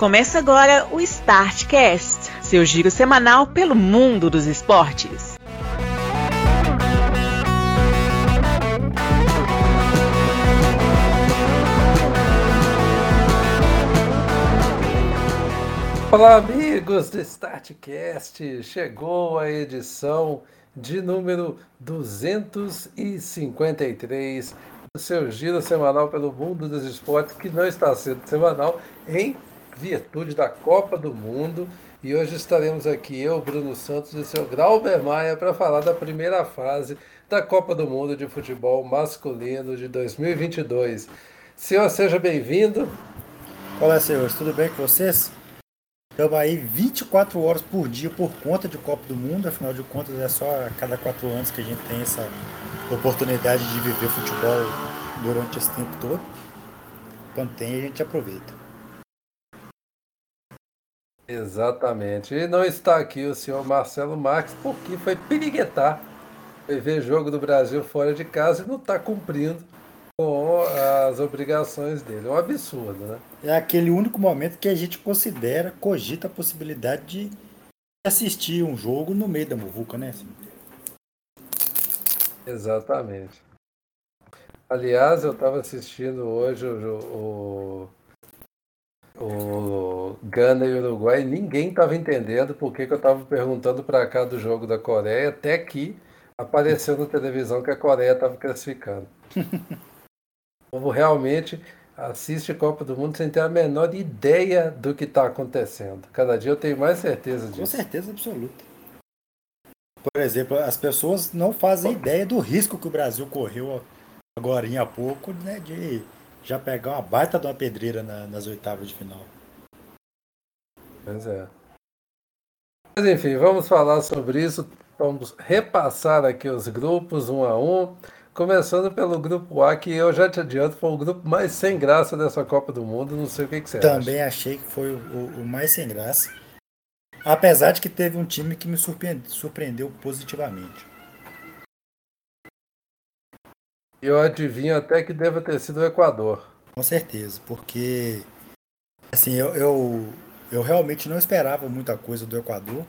Começa agora o Startcast, seu giro semanal pelo mundo dos esportes. Olá, amigos do Startcast! Chegou a edição de número 253 do seu giro semanal pelo mundo dos esportes, que não está sendo semanal em virtude da Copa do Mundo. E hoje estaremos aqui, eu, Bruno Santos e o seu Grauber Maia, para falar da primeira fase da Copa do Mundo de Futebol Masculino de 2022. Senhor, seja bem-vindo. Olá, senhores, tudo bem com vocês? Estamos aí 24 horas por dia por conta de Copa do Mundo, afinal de contas é só a cada quatro anos que a gente tem essa oportunidade de viver futebol durante esse tempo todo. Quando tem, a gente aproveita. Exatamente. E não está aqui o senhor Marcelo Marques porque foi piriguetar, foi ver jogo do Brasil fora de casa e não está cumprindo com as obrigações dele. É um absurdo, né? É aquele único momento que a gente considera, cogita a possibilidade de assistir um jogo no meio da muvuca, né? Exatamente. Aliás, eu estava assistindo hoje o, o o Gana e Uruguai, ninguém estava entendendo por que, que eu estava perguntando para cá do jogo da Coreia, até que apareceu na televisão que a Coreia estava classificando. o povo realmente assiste Copa do Mundo sem ter a menor ideia do que está acontecendo. Cada dia eu tenho mais certeza disso. Com certeza absoluta. Por exemplo, as pessoas não fazem ideia do risco que o Brasil correu agora há pouco, né, de já pegar uma baita de uma pedreira na, nas oitavas de final. Pois é. Mas enfim, vamos falar sobre isso. Vamos repassar aqui os grupos um a um. Começando pelo grupo A, que eu já te adianto, foi o grupo mais sem graça dessa Copa do Mundo. Não sei o que, que você Também acha. achei que foi o, o, mais sem graça. Apesar de que teve um time que me surpreendeu, surpreendeu positivamente. Eu adivinho até que deva ter sido o Equador. Com certeza, porque assim, eu, eu, eu realmente não esperava muita coisa do Equador.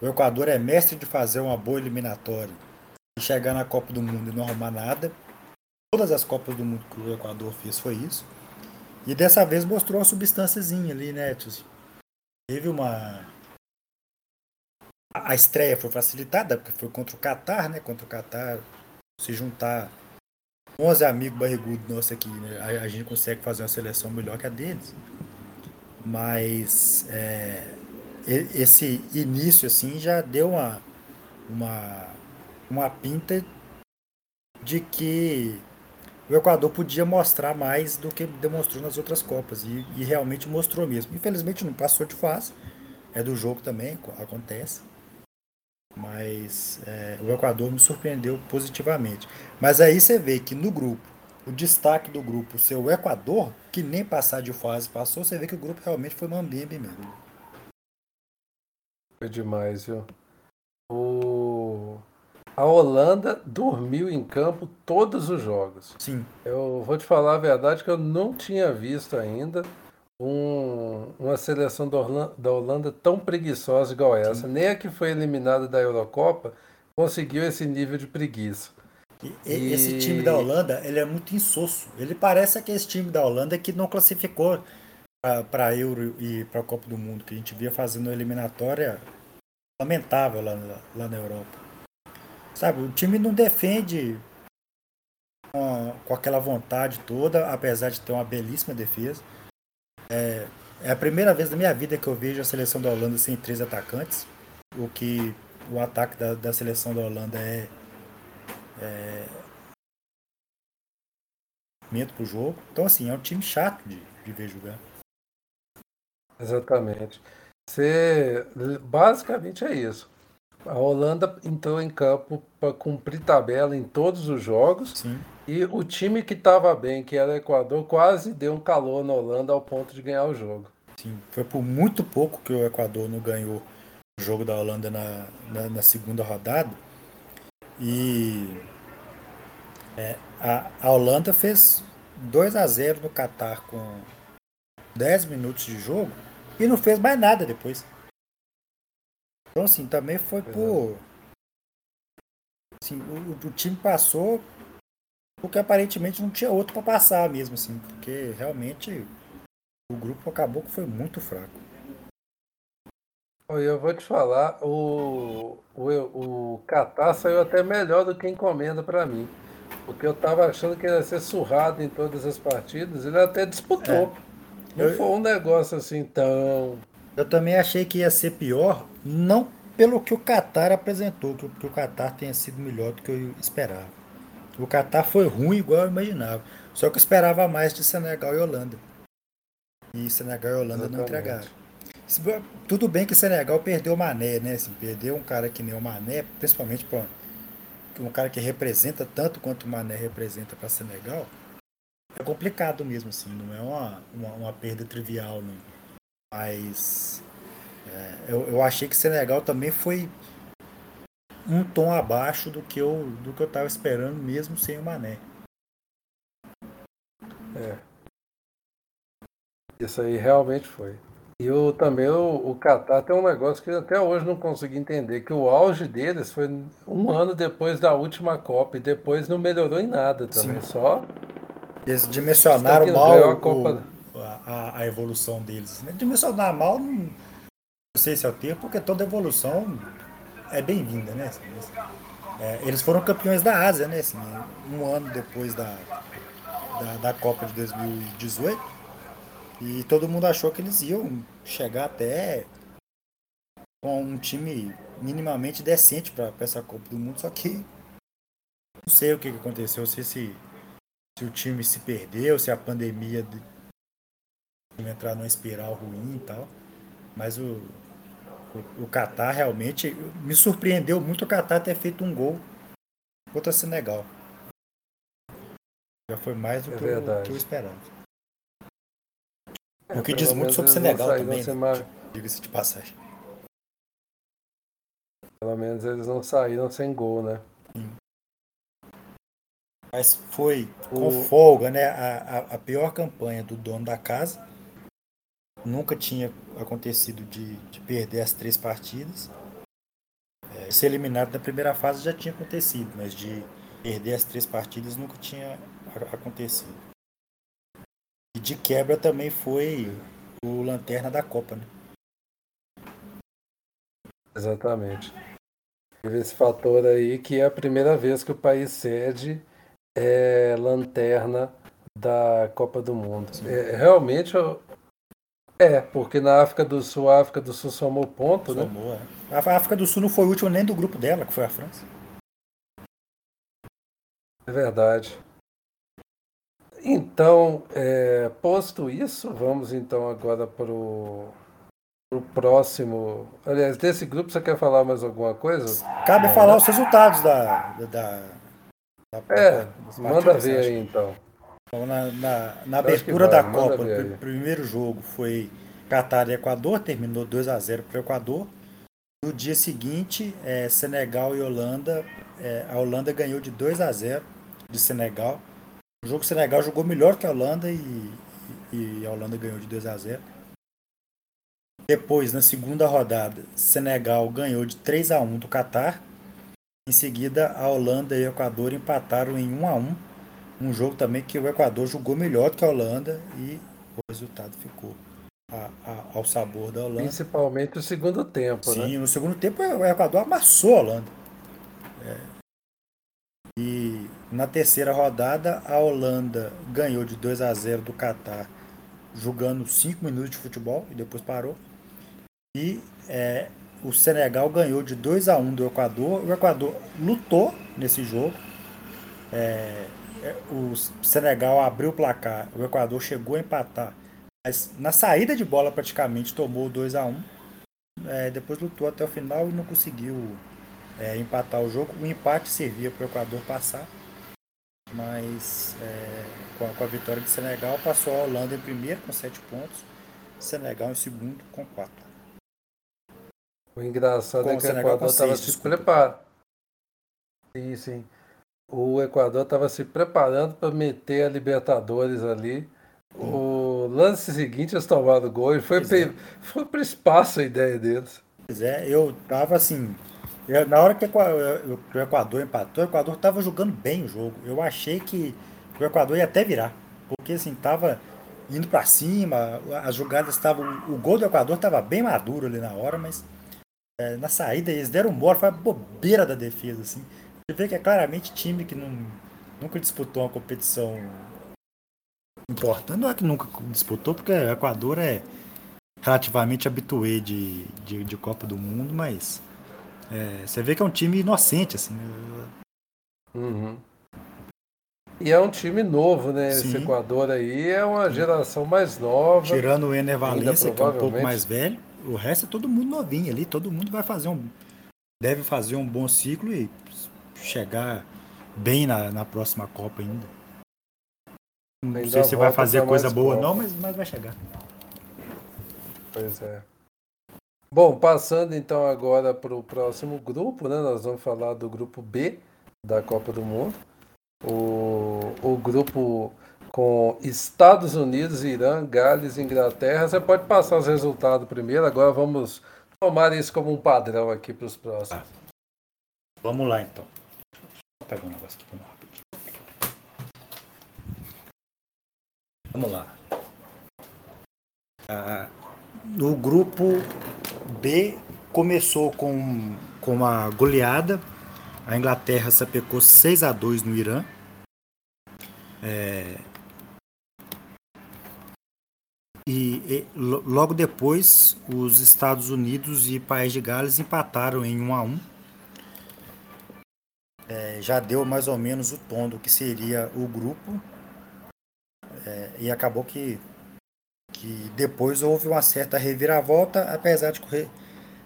O Equador é mestre de fazer uma boa eliminatória e chegar na Copa do Mundo e não arrumar nada. Todas as Copas do Mundo que o Equador fez foi isso. E dessa vez mostrou uma substânciazinha ali, né? Teve uma. A estreia foi facilitada, porque foi contra o Catar, né? Contra o Catar se juntar 11 amigos barrigudos nossos aqui, né? a, a, gente consegue fazer uma seleção melhor que a deles. Mas é, esse início assim já deu uma, uma, uma pinta de que o Equador podia mostrar mais do que demonstrou nas outras Copas. E, e realmente mostrou mesmo. Infelizmente não passou de fase. É do jogo também, acontece. Mas é, o Equador me surpreendeu positivamente. Mas aí você vê que no grupo, o destaque do grupo ser o Equador, que nem passar de fase passou, você vê que o grupo realmente foi mambembe mesmo. Foi demais, viu? O... A Holanda dormiu em campo todos os jogos. Sim. Eu vou te falar a verdade que eu não tinha visto ainda um, uma seleção da Holanda, da Holanda, tão preguiçosa igual essa. Sim. Nem a que foi eliminada da Eurocopa conseguiu esse nível de preguiça. E, e... Esse time da Holanda, ele é muito insosso. Ele parece aquele time da Holanda que não classificou para a Euro e para a Copa do Mundo, que a gente via fazendo uma eliminatória lamentável lá, lá na Europa. Sabe, o time não defende com, com aquela vontade toda, apesar de ter uma belíssima defesa. É, é a primeira vez na minha vida que eu vejo a seleção da Holanda sem três atacantes. O que o ataque da, da seleção da Holanda é, é para o jogo. Então, assim, é um time chato de, de ver jogar. Exatamente. Você, basicamente é isso. A Holanda entrou em campo para cumprir tabela em todos os jogos. Sim. E o time que estava bem, que era o Equador, quase deu um calor na Holanda ao ponto de ganhar o jogo. Sim, foi por muito pouco que o Equador não ganhou o jogo da Holanda na, na, na segunda rodada. E é, a, a Holanda fez 2 a 0 no Catar com 10 minutos de jogo. e não fez mais nada depois. Então, assim, também foi pois por. É. Assim, o, o, time passou porque aparentemente não tinha outro para passar mesmo, assim, porque realmente o grupo acabou que foi muito fraco. Eu vou te falar, o, o, o Qatar saiu até melhor do que encomenda para mim. Porque eu tava achando que ele ia ser surrado em todas as partidas, ele até disputou. É. Não eu, foi um negócio assim tão. Eu também achei que ia ser pior, não pelo que o Qatar apresentou, que, que o Qatar tenha sido melhor do que eu esperava. O Qatar foi ruim igual eu imaginava. Só que eu esperava mais de Senegal e Holanda. E Senegal e Holanda Exatamente. não entregaram. Tudo bem que Senegal perdeu o Mané, né? Assim, perdeu um cara que nem o Mané, principalmente para um cara que representa tanto quanto o Mané representa para Senegal. É complicado mesmo, assim, não é uma, uma, uma perda trivial, não. Mas é, eu, eu achei que Senegal também foi um tom abaixo do que eu do que eu estava esperando, mesmo sem o Mané. É. Isso aí realmente foi. E o, também o, o Qatar tem um negócio que até hoje não consegui entender, que o auge deles foi um ano depois da última Copa e depois não melhorou em nada também, Sim. só... Eles dimensionaram mal Copa... a, a, evolução deles. Né? Dimensionar mal, não, não sei se é o termo, porque toda evolução é bem-vinda, né? É, eles foram campeões da Ásia, né? Assim, um ano depois da, da, da Copa de 2018 e todo mundo achou que eles iam chegar até com um time minimamente decente para essa Copa do Mundo, só que não sei o que, aconteceu, sei se, se o time se perdeu, se a pandemia de, entrar numa espiral ruim e tal. Mas o, o, o Qatar realmente me surpreendeu muito o Qatar ter feito um gol contra o Senegal. Já foi mais do é que, eu, que eu esperava. O que diz muito sobre Senegal também, né? diga-se de passagem. Pelo menos eles não saíram sem gol, né? Sim. Mas foi com o... folga, né? A, a, a, pior campanha do dono da casa. Nunca tinha acontecido de, de perder as três partidas. É, ser eliminado na primeira fase já tinha acontecido, mas de perder as três partidas nunca tinha acontecido. E de quebra também foi o Lanterna da Copa, né? Exatamente. Teve esse fator aí que é a primeira vez que o país cede é lanterna da Copa do Mundo. É, realmente é, porque na África do Sul, a África do Sul somou ponto, né? somou, né? É. A África do Sul não foi o último nem do grupo dela, que foi a França. É verdade. Então, é, posto isso, vamos então agora para o próximo. Aliás, desse grupo você quer falar mais alguma coisa? Cabe é, falar os resultados da. da, da é, manda ver aí então. Então na, na, na abertura da Copa, o primeiro jogo foi Catar e Equador, terminou 2 a 0 para o Equador. No dia seguinte, é, Senegal e Holanda. É, a Holanda ganhou de 2 a 0 de Senegal. O jogo Senegal jogou melhor que a Holanda e, e a Holanda ganhou de 2 a 0. Depois, na segunda rodada, Senegal ganhou de 3 a 1 do Catar. Em seguida, a Holanda e o Equador empataram em 1 a 1. Um jogo também que o Equador jogou melhor do que a Holanda e o resultado ficou a, a, ao sabor da Holanda. Principalmente o segundo tempo, Sim, né? Sim, no segundo tempo o Equador amassou a Holanda. É, e na terceira rodada, a Holanda ganhou de 2 a 0 do Catar, jogando 5 minutos de futebol e depois parou. E é, o Senegal ganhou de 2 a 1 do Equador. O Equador lutou nesse jogo. É, é, o Senegal abriu o placar, o Equador chegou a empatar. Mas na saída de bola praticamente tomou 2 a 1 é, Depois lutou até o final e não conseguiu é, empatar o jogo. O empate servia para o Equador passar, mas é, com, a, com, a, vitória de Senegal passou a Holanda em primeiro com sete pontos, Senegal em segundo com quatro. O engraçado com é que o Equador estava se preparando. Sim, sim. O Equador estava se preparando para meter a Libertadores ali. O lance seguinte eles tomaram o gol e foi, Pois é. foi para espaço a ideia deles. Pois é, eu tava assim. eu- na hora que o Equador empatou, o Equador tava jogando bem o jogo. Eu achei que o Equador ia até virar. Porque assim, tava indo pra cima, as jogadas estavam. O gol do Equador tava bem maduro ali na hora, mas é, na saída eles deram mora, foi uma bobeira da defesa, assim. Você vê que é claramente time que não, nunca disputou uma competição importante. Não é que nunca disputou, porque o Equador é relativamente habituê de, de, de Copa do Mundo, mas é, você vê que é um time inocente, assim. né? Uhum. E é um time novo, né? Esse Sim. Equador aí é uma geração mais nova. Tirando o Ener Valencia, que é um pouco mais velho, o resto é todo mundo novinho ali, todo mundo vai fazer um. Deve fazer um bom ciclo e chegar bem na, na próxima Copa ainda. Não Ainda sei se vai fazer coisa boa, Copa. não, mas, mas vai chegar. Pois é. Bom, passando então agora para o próximo grupo, né? Nós vamos falar do grupo B da Copa do Mundo. O, o grupo com Estados Unidos, Irã, Gales e Inglaterra. Você pode passar os resultados primeiro, agora vamos tomar isso como um padrão aqui para os próximos. Vamos lá então. Pegar um negócio aqui pra nós rapidinho. Vamos lá. Ah, no grupo B começou com, com uma goleada. A Inglaterra sapecou 6 a 2 no Irã. É, E, e lo- logo depois, os Estados Unidos e País de Gales empataram em 1 a 1 É, já deu mais ou menos o tom do que seria o grupo. É, e acabou que, que depois houve uma certa reviravolta, apesar de correr,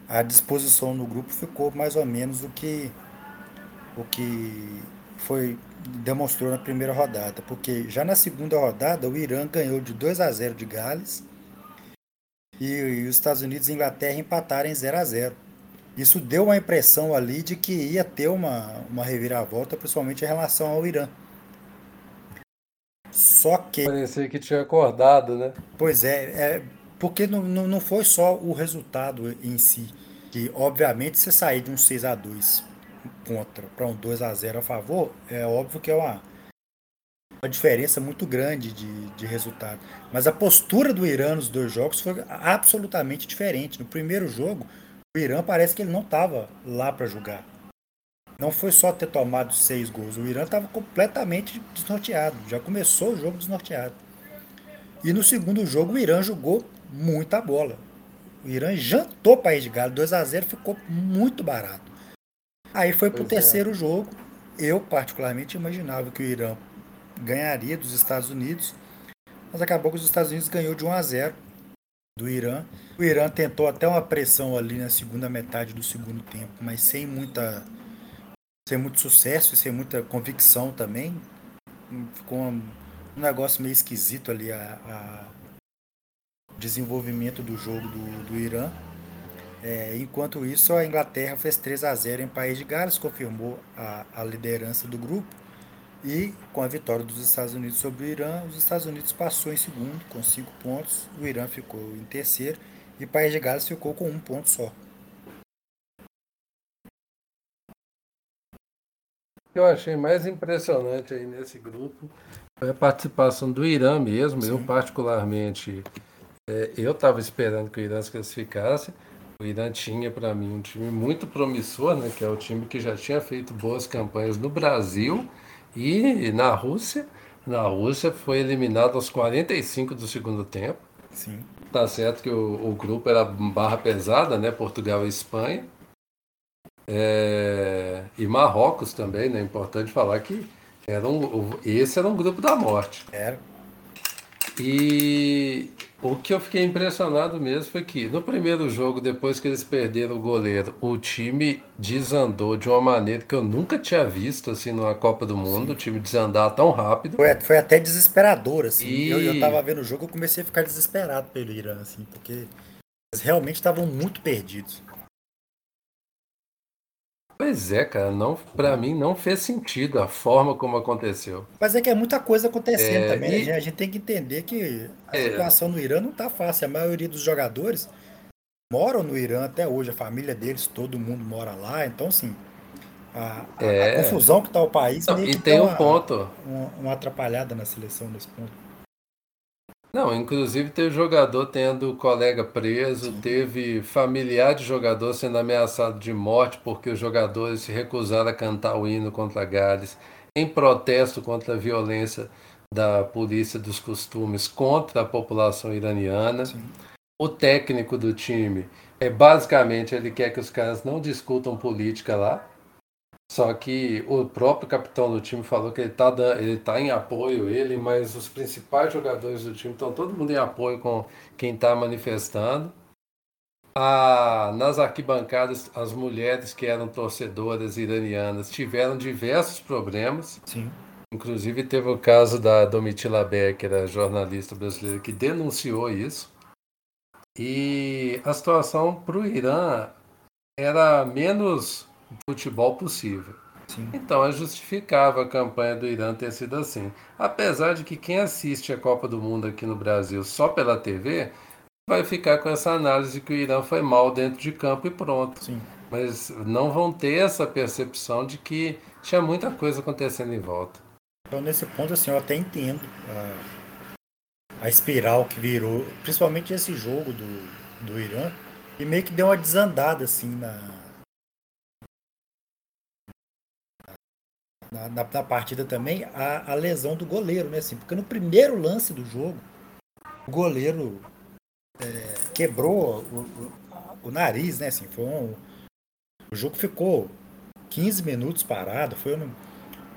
a disposição no grupo ficou mais ou menos o que, o que foi demonstrou na primeira rodada, porque já na segunda rodada o Irã ganhou de 2 a 0 de Gales e, e os Estados Unidos e Inglaterra empataram em 0 a 0. Isso deu uma impressão ali de que ia ter uma, uma reviravolta, principalmente em relação ao Irã. Só que Parecia que tinha acordado, né? Pois é, é porque não, não, não foi só o resultado em si, que obviamente você sair de um 6 a 2 contra para um 2 a 0 a favor, é óbvio que é uma, uma diferença muito grande de, de resultado. Mas a postura do Irã nos dois jogos foi absolutamente diferente. No primeiro jogo, o Irã parece que ele não estava lá para jogar. Não foi só ter tomado seis gols, o Irã estava completamente desnorteado. Já começou o jogo desnorteado. E no segundo jogo o Irã jogou muita bola. O Irã jantou o País de Gales, 2 a 0 ficou muito barato. Aí foi pro Pois é. terceiro jogo. Eu particularmente imaginava que o Irã ganharia dos Estados Unidos, mas acabou que os Estados Unidos ganhou de 1 a 0 do Irã. O Irã tentou até uma pressão ali na segunda metade do segundo tempo, mas sem muita sem muito sucesso e sem muita convicção também. Ficou um, um negócio meio esquisito ali a, a desenvolvimento do jogo do, do Irã. É, enquanto isso, a Inglaterra fez 3 a 0 em País de Gales, confirmou a, a liderança do grupo. E com a vitória dos Estados Unidos sobre o Irã, os Estados Unidos passou em segundo com 5 pontos, o Irã ficou em terceiro e País de Gales ficou com um ponto só. O que eu achei mais impressionante aí nesse grupo foi a participação do Irã mesmo. Eu, Sim. particularmente, é, eu estava esperando que o Irã se classificasse. O Irã tinha, para mim, um time muito promissor, né, que é o time que já tinha feito boas campanhas no Brasil e na Rússia. Na Rússia foi eliminado aos 45 do segundo tempo. Sim. Tá certo que o, o grupo era barra pesada, né? Portugal e Espanha. É, e Marrocos também, né? Importante falar que era um, esse era um grupo da morte. Era. E o que eu fiquei impressionado mesmo foi que no primeiro jogo, depois que eles perderam o goleiro, o time desandou de uma maneira que eu nunca tinha visto assim numa Copa do Mundo, o time desandar tão rápido. Foi, foi até desesperador, assim. E- Eu, eu tava vendo o jogo, eu comecei a ficar desesperado pelo Irã, assim, porque eles realmente estavam muito perdidos. Pois é, cara, não, para mim não fez sentido a forma como aconteceu. Mas é que é muita coisa acontecendo é, também. Né? E... A gente tem que entender que a é. situação no Irã não tá fácil. A maioria dos jogadores moram no Irã até hoje, a família deles, todo mundo mora lá. Então, assim, a, é. a confusão que tá o país. Não, e tem tá um uma, ponto. Uma, uma atrapalhada na seleção nesse ponto. Não, inclusive teve jogador tendo colega preso, teve familiar de jogador sendo ameaçado de morte porque os jogadores se recusaram a cantar o hino contra Gales, em protesto contra a violência da polícia dos costumes contra a população iraniana. Sim. O técnico do time, é basicamente, ele quer que os caras não discutam política lá, só que o próprio capitão do time falou que ele está ele tá em apoio, ele, mas os principais jogadores do time estão todo mundo em apoio com quem está manifestando. A, nas arquibancadas, as mulheres que eram torcedoras iranianas tiveram diversos problemas. Sim. Inclusive teve o caso da Domitila Becker, a jornalista brasileira, que denunciou isso. E a situação para o Irã era menos futebol possível. Sim. Então é justificável a campanha do Irã ter sido assim. Apesar de que quem assiste a Copa do Mundo aqui no Brasil só pela TV vai ficar com essa análise que o Irã foi mal dentro de campo e pronto. Sim. Mas não vão ter essa percepção de que tinha muita coisa acontecendo em volta. Então nesse ponto assim eu até entendo a, a espiral que virou, principalmente esse jogo do, do Irã, e meio que deu uma desandada assim na na, na, na, partida também a, a, lesão do goleiro, né? Assim, porque no primeiro lance do jogo, o goleiro é, quebrou o, o, o, nariz, né? Assim, foi um, o jogo ficou 15 minutos parado, foi um,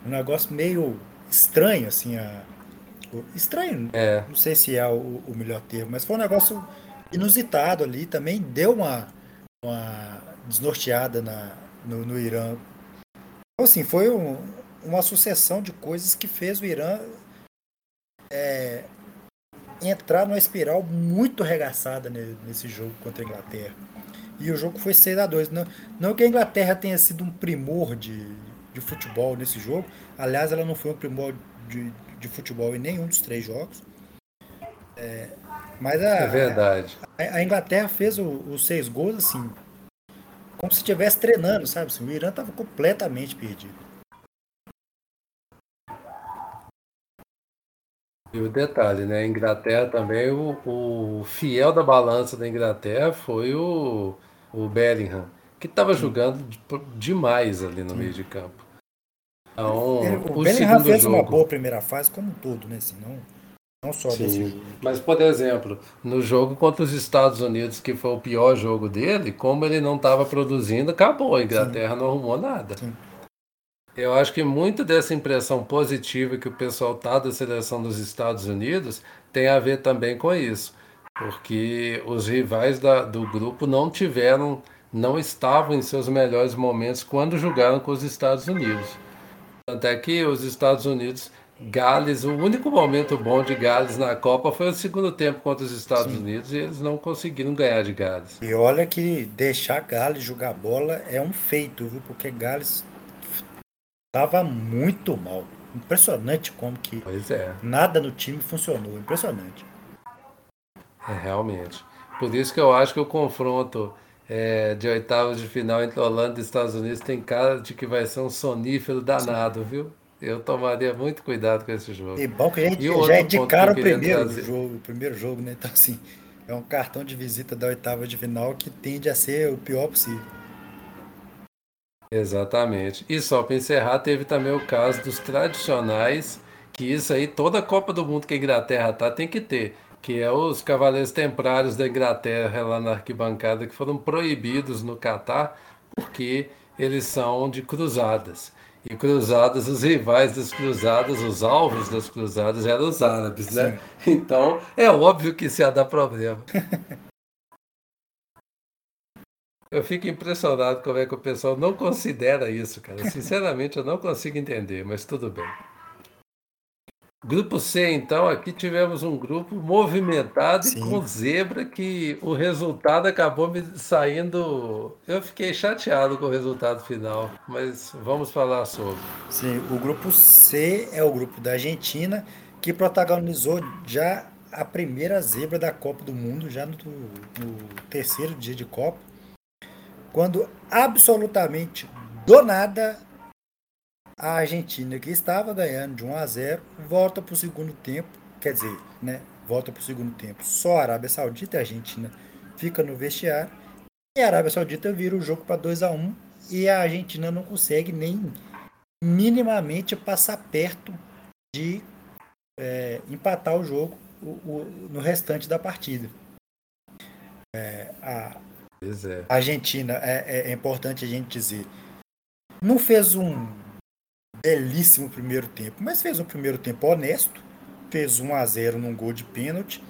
um negócio meio estranho, assim, a, estranho, é. não sei se é o, o, melhor termo, mas foi um negócio inusitado ali, também deu uma, uma desnorteada na, no, no Irã. Então, assim, foi um, uma sucessão de coisas que fez o Irã é, entrar numa espiral muito regaçada nesse jogo contra a Inglaterra. E o jogo foi 6 a 2 não, não que a Inglaterra tenha sido um primor de, de futebol nesse jogo. Aliás, ela não foi um primor de, de futebol em nenhum dos três jogos. É, mas a, é verdade. A, a Inglaterra fez os seis gols assim, como se estivesse treinando, sabe? Assim, o Irã estava completamente perdido. E o detalhe, né? A Inglaterra também, o, o fiel da balança da Inglaterra foi o, o Bellingham, que estava jogando demais ali no meio de campo. Então, o, o Bellingham fez jogo... uma boa primeira fase, como um todo, né? Assim, não, não só Sim. desse jogo. Mas, por exemplo, no jogo contra os Estados Unidos, que foi o pior jogo dele, como ele não estava produzindo, acabou. A Inglaterra Sim. não arrumou nada. Sim. Eu acho que muito dessa impressão positiva que o pessoal tá da seleção dos Estados Unidos tem a ver também com isso, porque os rivais da, do grupo não tiveram, não estavam em seus melhores momentos quando jogaram com os Estados Unidos. Até que os Estados Unidos, Gales, o único momento bom de Gales na Copa foi o segundo tempo contra os Estados Sim. Unidos e eles não conseguiram ganhar de Gales. E olha que deixar Gales jogar bola é um feito, viu? Porque Gales Tava muito mal. Impressionante como que é. nada no time funcionou. Impressionante. É, realmente. Por isso que eu acho que o confronto é, de oitavas de final entre Holanda e Estados Unidos tem cara de que vai ser um sonífero danado, Sim. viu? Eu tomaria muito cuidado com esse jogo. E bom que a gente já é de cara o primeiro jogo, o primeiro jogo, né? Então assim, é um cartão de visita da oitava de final que tende a ser o pior possível. Exatamente. E só para encerrar, teve também o caso dos tradicionais, que isso aí toda Copa do Mundo que a Inglaterra tá tem que ter, que é os Cavaleiros Templários da Inglaterra lá na arquibancada que foram proibidos no Catar porque eles são de cruzadas. E cruzadas, os rivais das cruzadas, os alvos das cruzadas eram os árabes, né? Sim. Então, é óbvio que isso ia dar problema. Eu fico impressionado como é que o pessoal não considera isso, cara. Sinceramente, eu não consigo entender, mas tudo bem. Grupo C, então, aqui tivemos um grupo movimentado Sim. e com zebra que o resultado acabou me saindo. Eu fiquei chateado com o resultado final, mas vamos falar sobre. Sim, o grupo C é o grupo da Argentina que protagonizou já a primeira zebra da Copa do Mundo, já no, no terceiro dia de Copa, quando absolutamente do nada a Argentina, que estava ganhando de 1 a 0, volta para o segundo tempo, quer dizer, né, volta para o segundo tempo. Só a Arábia Saudita e a Argentina fica no vestiário e a Arábia Saudita vira o jogo para 2 a 1 e a Argentina não consegue nem minimamente passar perto de é, empatar o jogo o, o, no restante da partida. É, a, é. Argentina, é, é importante a gente dizer, não fez um belíssimo primeiro tempo, mas fez um primeiro tempo honesto, fez 1 a 0 num gol de pênalti,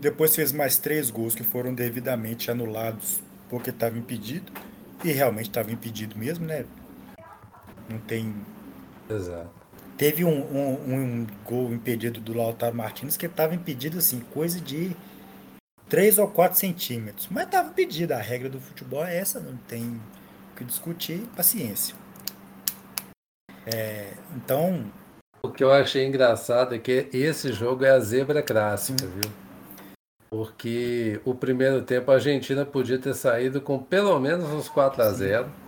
depois fez mais três gols que foram devidamente anulados porque estava impedido, e realmente estava impedido mesmo, né? Não tem. Exato. Teve um, um, um gol impedido do Lautaro Martins que estava impedido assim, coisa de 3 ou 4 centímetros. Mas estava impedido. A regra do futebol é essa, não tem o que discutir, paciência. É, então. O que eu achei engraçado é que esse jogo é a zebra clássica, viu? Porque o primeiro tempo a Argentina podia ter saído com pelo menos uns 4 a 0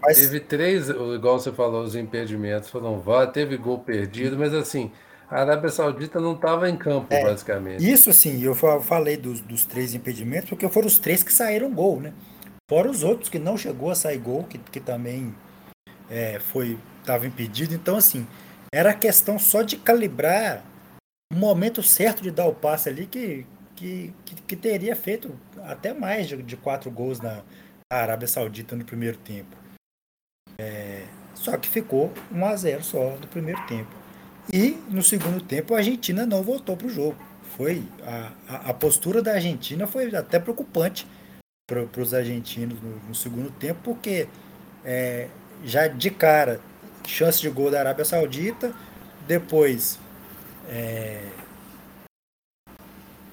mas... Teve três, igual você falou, os impedimentos foram vários, teve gol perdido, mas assim, a Arábia Saudita não estava em campo, é, basicamente. Isso sim, eu falei dos, dos três impedimentos, porque foram os três que saíram gol, né? Fora os outros que não chegou a sair gol, que, que também é, foi estava impedido. Então, assim, era questão só de calibrar o momento certo de dar o passe ali que, que, que, que teria feito até mais de, de quatro gols na Arábia Saudita no primeiro tempo. É, só que ficou 1 a 0 só no primeiro tempo. E no segundo tempo a Argentina não voltou para o jogo. Foi a, a, a, postura da Argentina foi até preocupante para os argentinos no, no, segundo tempo, porque é, já de cara chance de gol da Arábia Saudita, depois é,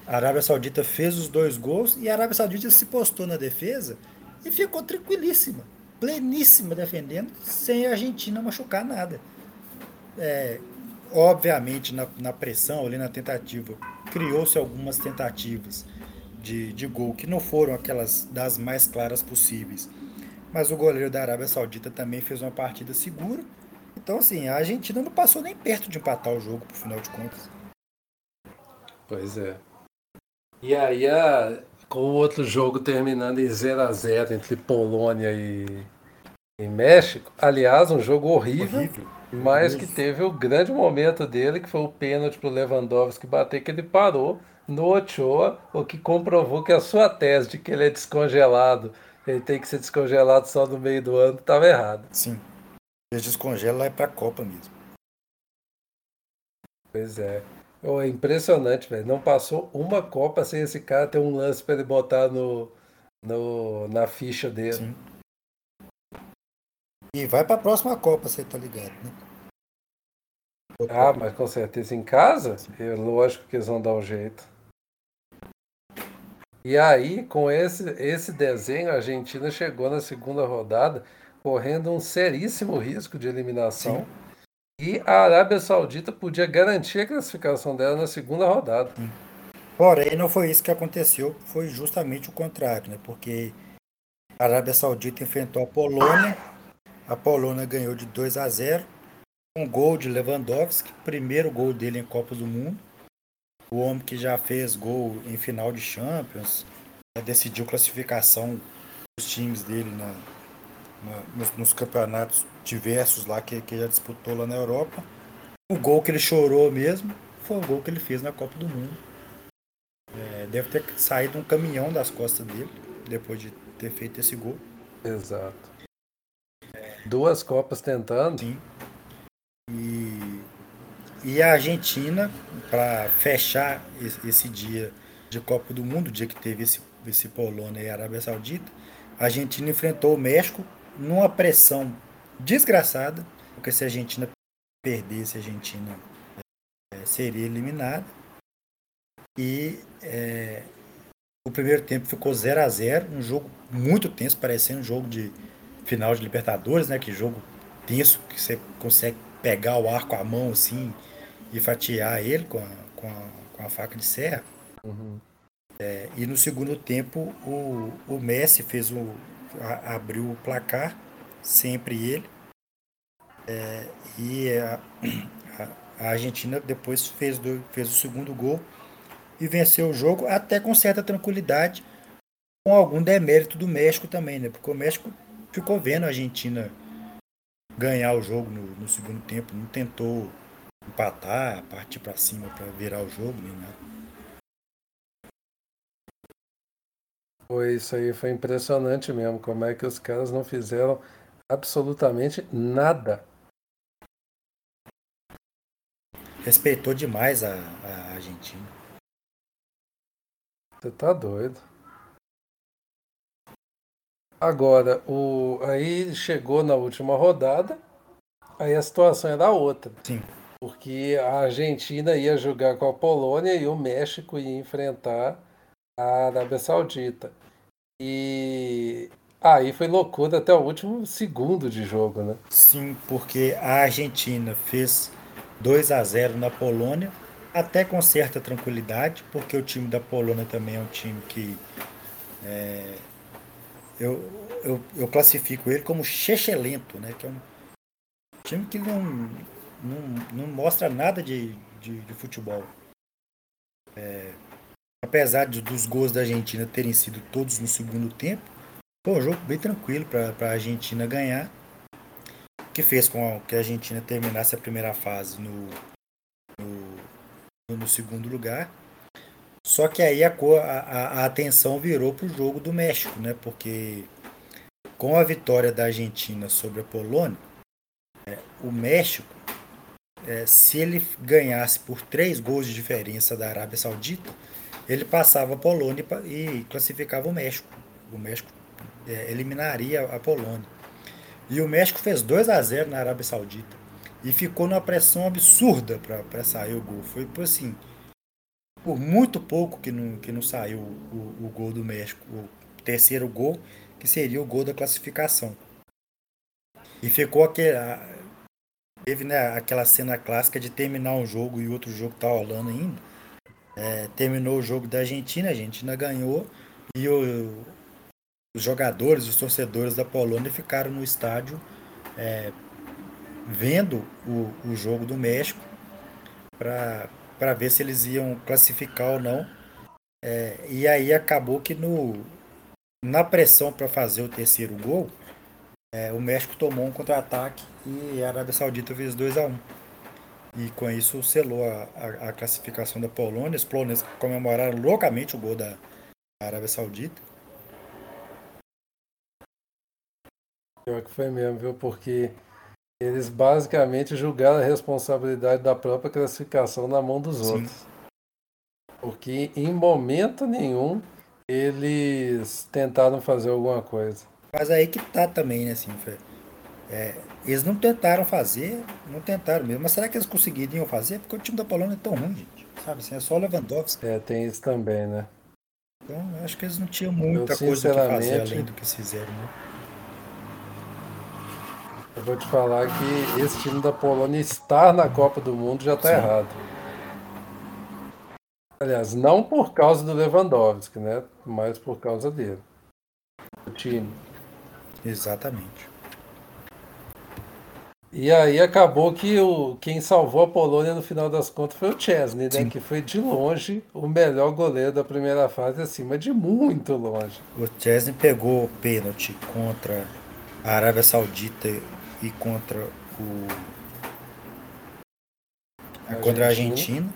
a Arábia Saudita fez os dois gols e a Arábia Saudita se postou na defesa e ficou tranquilíssima pleníssima defendendo, sem a Argentina machucar nada. É, obviamente, na, na pressão, ali na tentativa, criou-se algumas tentativas de, de gol que não foram aquelas das mais claras possíveis. Mas o goleiro da Arábia Saudita também fez uma partida segura. Então, assim, a Argentina não passou nem perto de empatar o jogo, por final de contas. Pois é. E aí, a, com o outro jogo terminando em 0 a 0 entre Polônia e, e México. Aliás, um jogo horrível, horrível. Mas que teve o grande momento dele, que foi o pênalti para o Lewandowski bater, que ele parou no Ochoa, o que comprovou que a sua tese de que ele é descongelado, ele tem que ser descongelado só no meio do ano, estava errada. Sim. Ele descongela é para a Copa mesmo. Pois é. Oh, é impressionante, velho. Não passou uma Copa sem esse cara ter um lance para ele botar no, no, na ficha dele. Sim. E vai para a próxima Copa, você tá ligado, né? Ah, mas com certeza em casa, é lógico que eles vão dar um jeito. E aí, com esse, esse desenho, a Argentina chegou na segunda rodada correndo um seríssimo risco de eliminação. Sim. E a Arábia Saudita podia garantir a classificação dela na segunda rodada. Porém, não foi isso que aconteceu, foi justamente o contrário, né? Porque a Arábia Saudita enfrentou a Polônia, a Polônia ganhou de 2 a 0, um gol de Lewandowski, primeiro gol dele em Copa do Mundo. O homem que já fez gol em final de Champions, decidiu classificação dos times dele na, nos, nos, campeonatos diversos lá que, que já disputou lá na Europa. O gol que ele chorou mesmo foi o gol que ele fez na Copa do Mundo. É, deve ter saído um caminhão das costas dele depois de ter feito esse gol. Exato. É, Duas Copas tentando. Sim. E, e a Argentina, para fechar esse, dia de Copa do Mundo, o dia que teve esse, esse Polônia e Arábia Saudita, a Argentina enfrentou o México numa pressão desgraçada, porque se a Argentina perdesse, a Argentina seria eliminada. E é, o primeiro tempo ficou 0 a 0 um jogo muito tenso, parecendo um jogo de final de Libertadores, né? Que jogo tenso, que você consegue pegar o ar com a mão assim e fatiar ele com a, com a, com a faca de serra. Uhum. É, e no segundo tempo o, o Messi fez o, a, abriu o placar, sempre ele. É, e a, a, Argentina depois fez, do, fez o segundo gol e venceu o jogo até com certa tranquilidade, com algum demérito do México também, né? Porque o México ficou vendo a Argentina ganhar o jogo no, no segundo tempo, não tentou empatar, partir para cima para virar o jogo, nem nada. Foi isso aí, foi impressionante mesmo, como é que os caras não fizeram absolutamente nada. Respeitou demais a, a Argentina. Você tá doido. Agora, o, aí chegou na última rodada, aí a situação era outra. Sim. Porque a Argentina ia jogar com a Polônia e o México ia enfrentar a Arábia Saudita. E aí foi loucura até o último segundo de jogo, né? Sim, porque a Argentina fez 2 a 0 na Polônia, até com certa tranquilidade, porque o time da Polônia também é um time que é, eu, eu, eu classifico ele como chechelento, né? Que é um time que não, não, não mostra nada de, de, de futebol. É, apesar de, dos gols da Argentina terem sido todos no segundo tempo, foi um jogo bem tranquilo para a Argentina ganhar, que fez com que a Argentina terminasse a primeira fase no, no, no segundo lugar. Só que aí a, a, a atenção virou para o jogo do México, né? Porque com a vitória da Argentina sobre a Polônia, é, o México, é, se ele ganhasse por três gols de diferença da Arábia Saudita, ele passava a Polônia e classificava o México. O México é, eliminaria a Polônia. E o México fez 2 a 0 na Arábia Saudita. E ficou numa pressão absurda para sair o gol. Foi assim, por muito pouco que não, que não saiu o, o gol do México, o terceiro gol, que seria o gol da classificação. E ficou aquele. Teve né, aquela cena clássica de terminar um jogo e outro jogo tá rolando ainda. É, terminou o jogo da Argentina, a Argentina ganhou e o, os jogadores, os torcedores da Polônia ficaram no estádio é, vendo o, o jogo do México para ver se eles iam classificar ou não. É, e aí acabou que no, na pressão para fazer o terceiro gol, é, o México tomou um contra-ataque e a Arábia Saudita fez 2 a 1 um. E com isso selou a, a, a, classificação da Polônia. Os poloneses comemoraram loucamente o gol da Arábia Saudita. Pior que foi mesmo, viu? Porque eles basicamente julgaram a responsabilidade da própria classificação na mão dos Sim. outros. Porque em momento nenhum eles tentaram fazer alguma coisa. Mas aí que tá também, né, assim, é, eles não tentaram fazer, não tentaram mesmo. Mas será que eles conseguiriam fazer? Porque o time da Polônia é tão ruim, gente. Sabe assim, é só o Lewandowski. É, tem isso também, né? Então, acho que eles não tinham muita eu, coisa que fazer além do que eles fizeram, né? Eu vou te falar que esse time da Polônia estar na Copa do Mundo já está errado. Aliás, não por causa do Lewandowski, né? Mas por causa dele. O time. Exatamente. E aí acabou que o, quem salvou a Polônia no final das contas foi o Chesney, né? Que foi de longe o melhor goleiro da primeira fase, acima de muito longe. O Chesney pegou o pênalti contra a Arábia Saudita e contra o Argentina. contra a Argentina.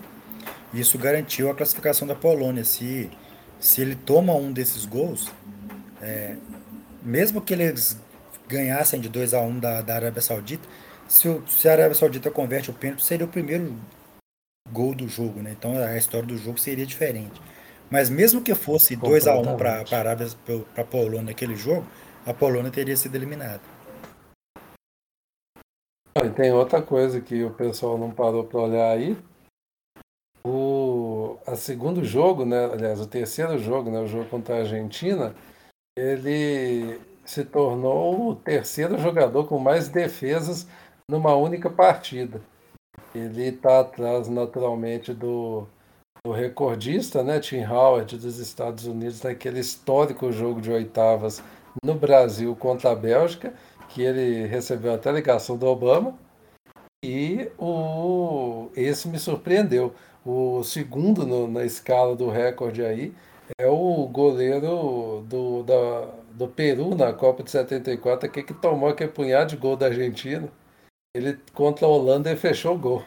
Isso garantiu a classificação da Polônia. Se, se ele toma um desses gols, é, mesmo que eles ganhassem de 2 a 1 um da, da Arábia Saudita, se, o, se a Arábia Saudita converte o pênalti, seria o primeiro gol do jogo, né? Então a história do jogo seria diferente. Mas mesmo que fosse 2 a 1 um para a Arábia para a Polônia naquele jogo, a Polônia teria sido eliminada. E tem outra coisa que o pessoal não parou para olhar aí, o a segundo jogo, né, aliás, o terceiro jogo, né, o jogo contra a Argentina, ele se tornou o terceiro jogador com mais defesas numa única partida. Ele está atrás, naturalmente, do, do recordista, né, Tim Howard, dos Estados Unidos, naquele histórico jogo de oitavas no Brasil contra a Bélgica, que ele recebeu até ligação do Obama. E o, esse me surpreendeu. O segundo no, na escala do recorde aí é o goleiro do, da, do Peru na Copa de 74, aquele que tomou aquele punhado de gol da Argentina. Ele contra a Holanda e fechou o gol.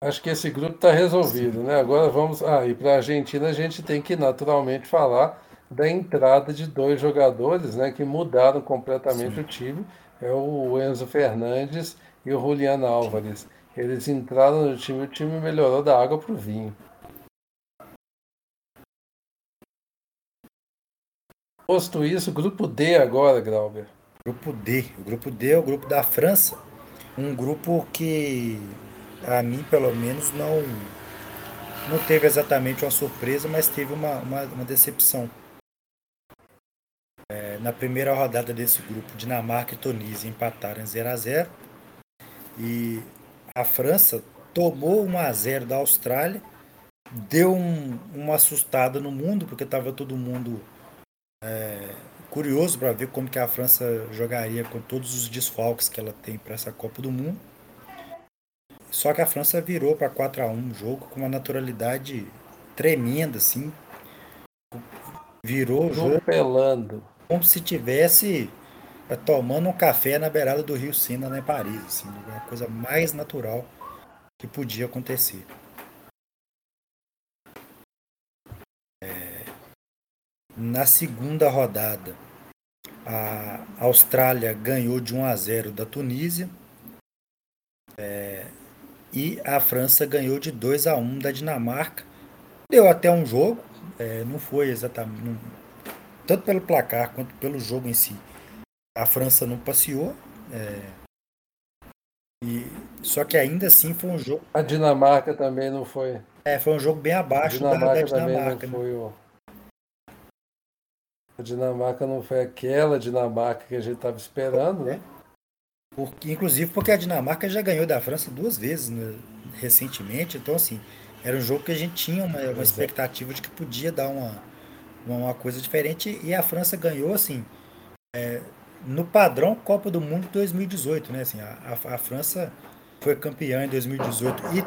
Acho que esse grupo está resolvido, né? Agora vamos. Ah, e para a Argentina a gente tem que naturalmente falar da entrada de dois jogadores, né, que mudaram completamente Sim. o time. É o Enzo Fernandes e o Juliano Álvares. Eles entraram no time, o time melhorou da água para o vinho. Posto isso, grupo D agora, Grauber. Grupo D. O grupo D é o grupo da França. Um grupo que a mim pelo menos não não teve exatamente uma surpresa, mas teve uma, uma, uma decepção. É, na primeira rodada desse grupo, Dinamarca e Tunísia empataram em 0 a 0 e a França tomou 1 a 0 da Austrália, deu um, uma assustada no mundo, porque estava todo mundo é, curioso para ver como que a França jogaria com todos os desfalques que ela tem para essa Copa do Mundo. Só que a França virou para 4 a 1 o jogo com uma naturalidade tremenda, assim. Virou o jogo pelando. como se tivesse é, tomando um café na beirada do Rio Sena, né, em Paris. Assim, a coisa mais natural que podia acontecer. É... Na segunda rodada, a Austrália ganhou de 1 a 0 da Tunísia. É, e a França ganhou de 2 a 1 da Dinamarca. Deu até um jogo, é, não foi exatamente. Não, tanto pelo placar quanto pelo jogo em si. A França não passeou. É, e, só que ainda assim foi um jogo. A Dinamarca também não foi. É, foi um jogo bem abaixo da, da Dinamarca. Também não foi o... A Dinamarca não foi aquela Dinamarca que a gente estava esperando, né? Porque, inclusive porque a Dinamarca já ganhou da França duas vezes né, recentemente, então assim, era um jogo que a gente tinha uma, uma é. expectativa de que podia dar uma, uma coisa diferente e a França ganhou assim é, no padrão Copa do Mundo 2018, né? Assim, a, a, a França foi campeã em 2018 e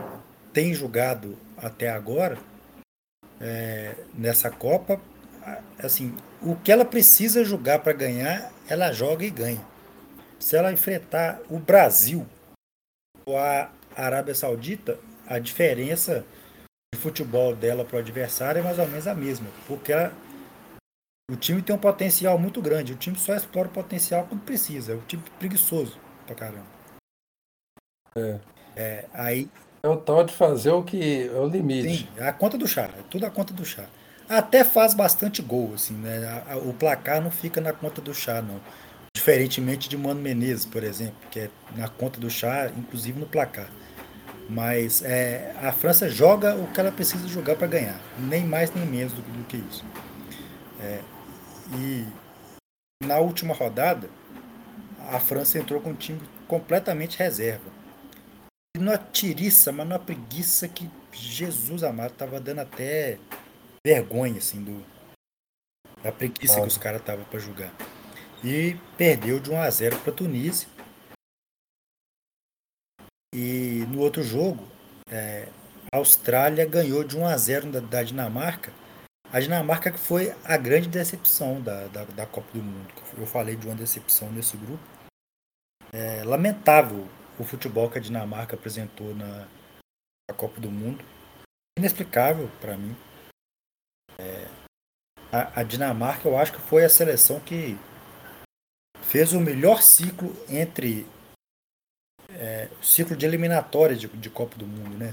tem jogado até agora é, nessa Copa, assim, o que ela precisa jogar para ganhar, ela joga e ganha se ela enfrentar o Brasil ou a Arábia Saudita, a diferença de futebol dela para o adversário é mais ou menos a mesma, porque ela, o time tem um potencial muito grande, o time só explora o potencial quando precisa, é um time preguiçoso pra caramba. É. é aí é o tal de fazer o que é o limite. Sim, é a conta do chá, é tudo a conta do chá. Até faz bastante gol, assim, né? O placar não fica na conta do chá, não. Diferentemente de Mano Menezes, por exemplo, que é na conta do chá, inclusive no placar. Mas é, a França joga o que ela precisa jogar para ganhar, nem mais nem menos do, do que isso. É, e na última rodada, a França entrou com um time completamente reserva. E numa tiriça, mas numa preguiça que Jesus amado tava dando até vergonha assim do da preguiça que os caras estavam para jogar e perdeu de 1 a 0 para a Tunísia. E no outro jogo, é, a Austrália ganhou de 1 a 0 da, da, Dinamarca. A Dinamarca que foi a grande decepção da, da, da, Copa do Mundo. Eu falei de uma decepção nesse grupo. É lamentável o futebol que a Dinamarca apresentou na, na Copa do Mundo. Inexplicável para mim. É, a, a Dinamarca eu acho que foi a seleção que fez o melhor ciclo entre é, o ciclo de eliminatórias de, de Copa do Mundo, né?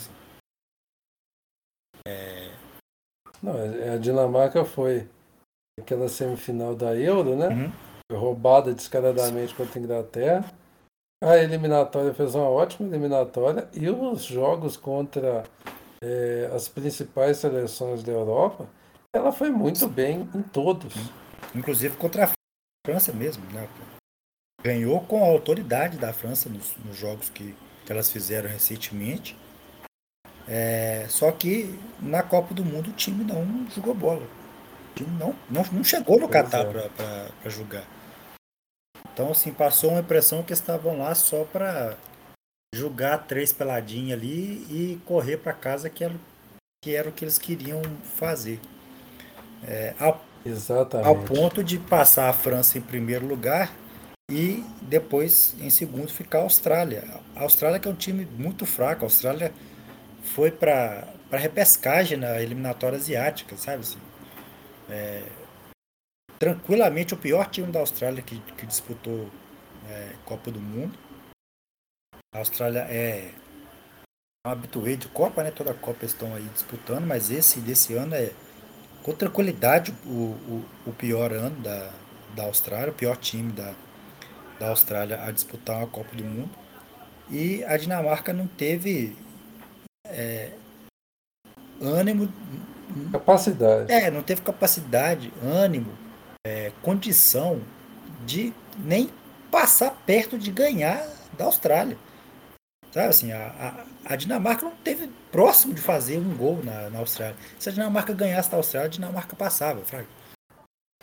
É... Não, é, a Dinamarca foi aquela semifinal da Euro, né? Uhum. Foi roubada descaradamente contra a Inglaterra. A eliminatória fez uma ótima eliminatória e os jogos contra é, as principais seleções da Europa, ela foi muito bem em todos. Inclusive contra a França mesmo, né? Ganhou com a autoridade da França nos, nos jogos que, que elas fizeram recentemente. É, só que na Copa do Mundo o time não jogou bola. O time não, não, não chegou no Catar é. para jogar. Então, assim, passou uma impressão que estavam lá só para jogar três peladinhas ali e correr para casa, que era, que era o que eles queriam fazer. É, ao, Exatamente. ao ponto de passar a França em primeiro lugar e depois, em segundo, ficar a Austrália. A Austrália que é um time muito fraco. A Austrália foi para repescagem na eliminatória asiática, sabe? Assim, é, tranquilamente o pior time da Austrália que, que disputou é, Copa do Mundo. A Austrália é um habituê de Copa, né? Toda a Copa estão aí disputando, mas esse desse ano é com tranquilidade o, o, o pior ano da, da Austrália, o pior time da, da Austrália a disputar uma Copa do Mundo. E a Dinamarca não teve é, ânimo. Capacidade. É, não teve capacidade, ânimo é, condição de nem passar perto de ganhar da Austrália. Sabe assim, a, a, a, Dinamarca não teve próximo de fazer um gol na, na Austrália. Se a Dinamarca ganhasse da Austrália, a Dinamarca passava, fraga.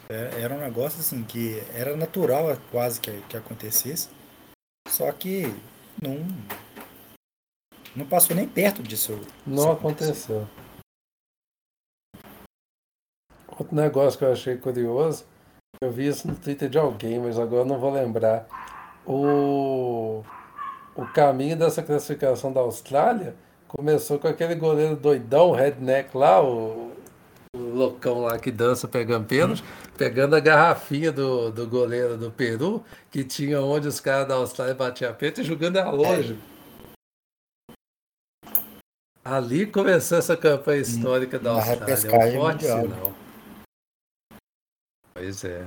É, era um negócio assim que era natural quase que, que acontecesse. Só que não, não passou nem perto disso. Não aconteceu. Outro negócio que eu achei curioso eu vi isso no Twitter de alguém, mas agora não vou lembrar. O, o caminho dessa classificação da Austrália começou com aquele goleiro doidão, redneck lá, o, o loucão lá que dança pegando pênalti, pegando a garrafinha do, do goleiro do Peru, que tinha onde os caras da Austrália batiam a pênalti, e jogando ela longe. Ali começou essa campanha histórica da Austrália. É um forte sinal. Pois é.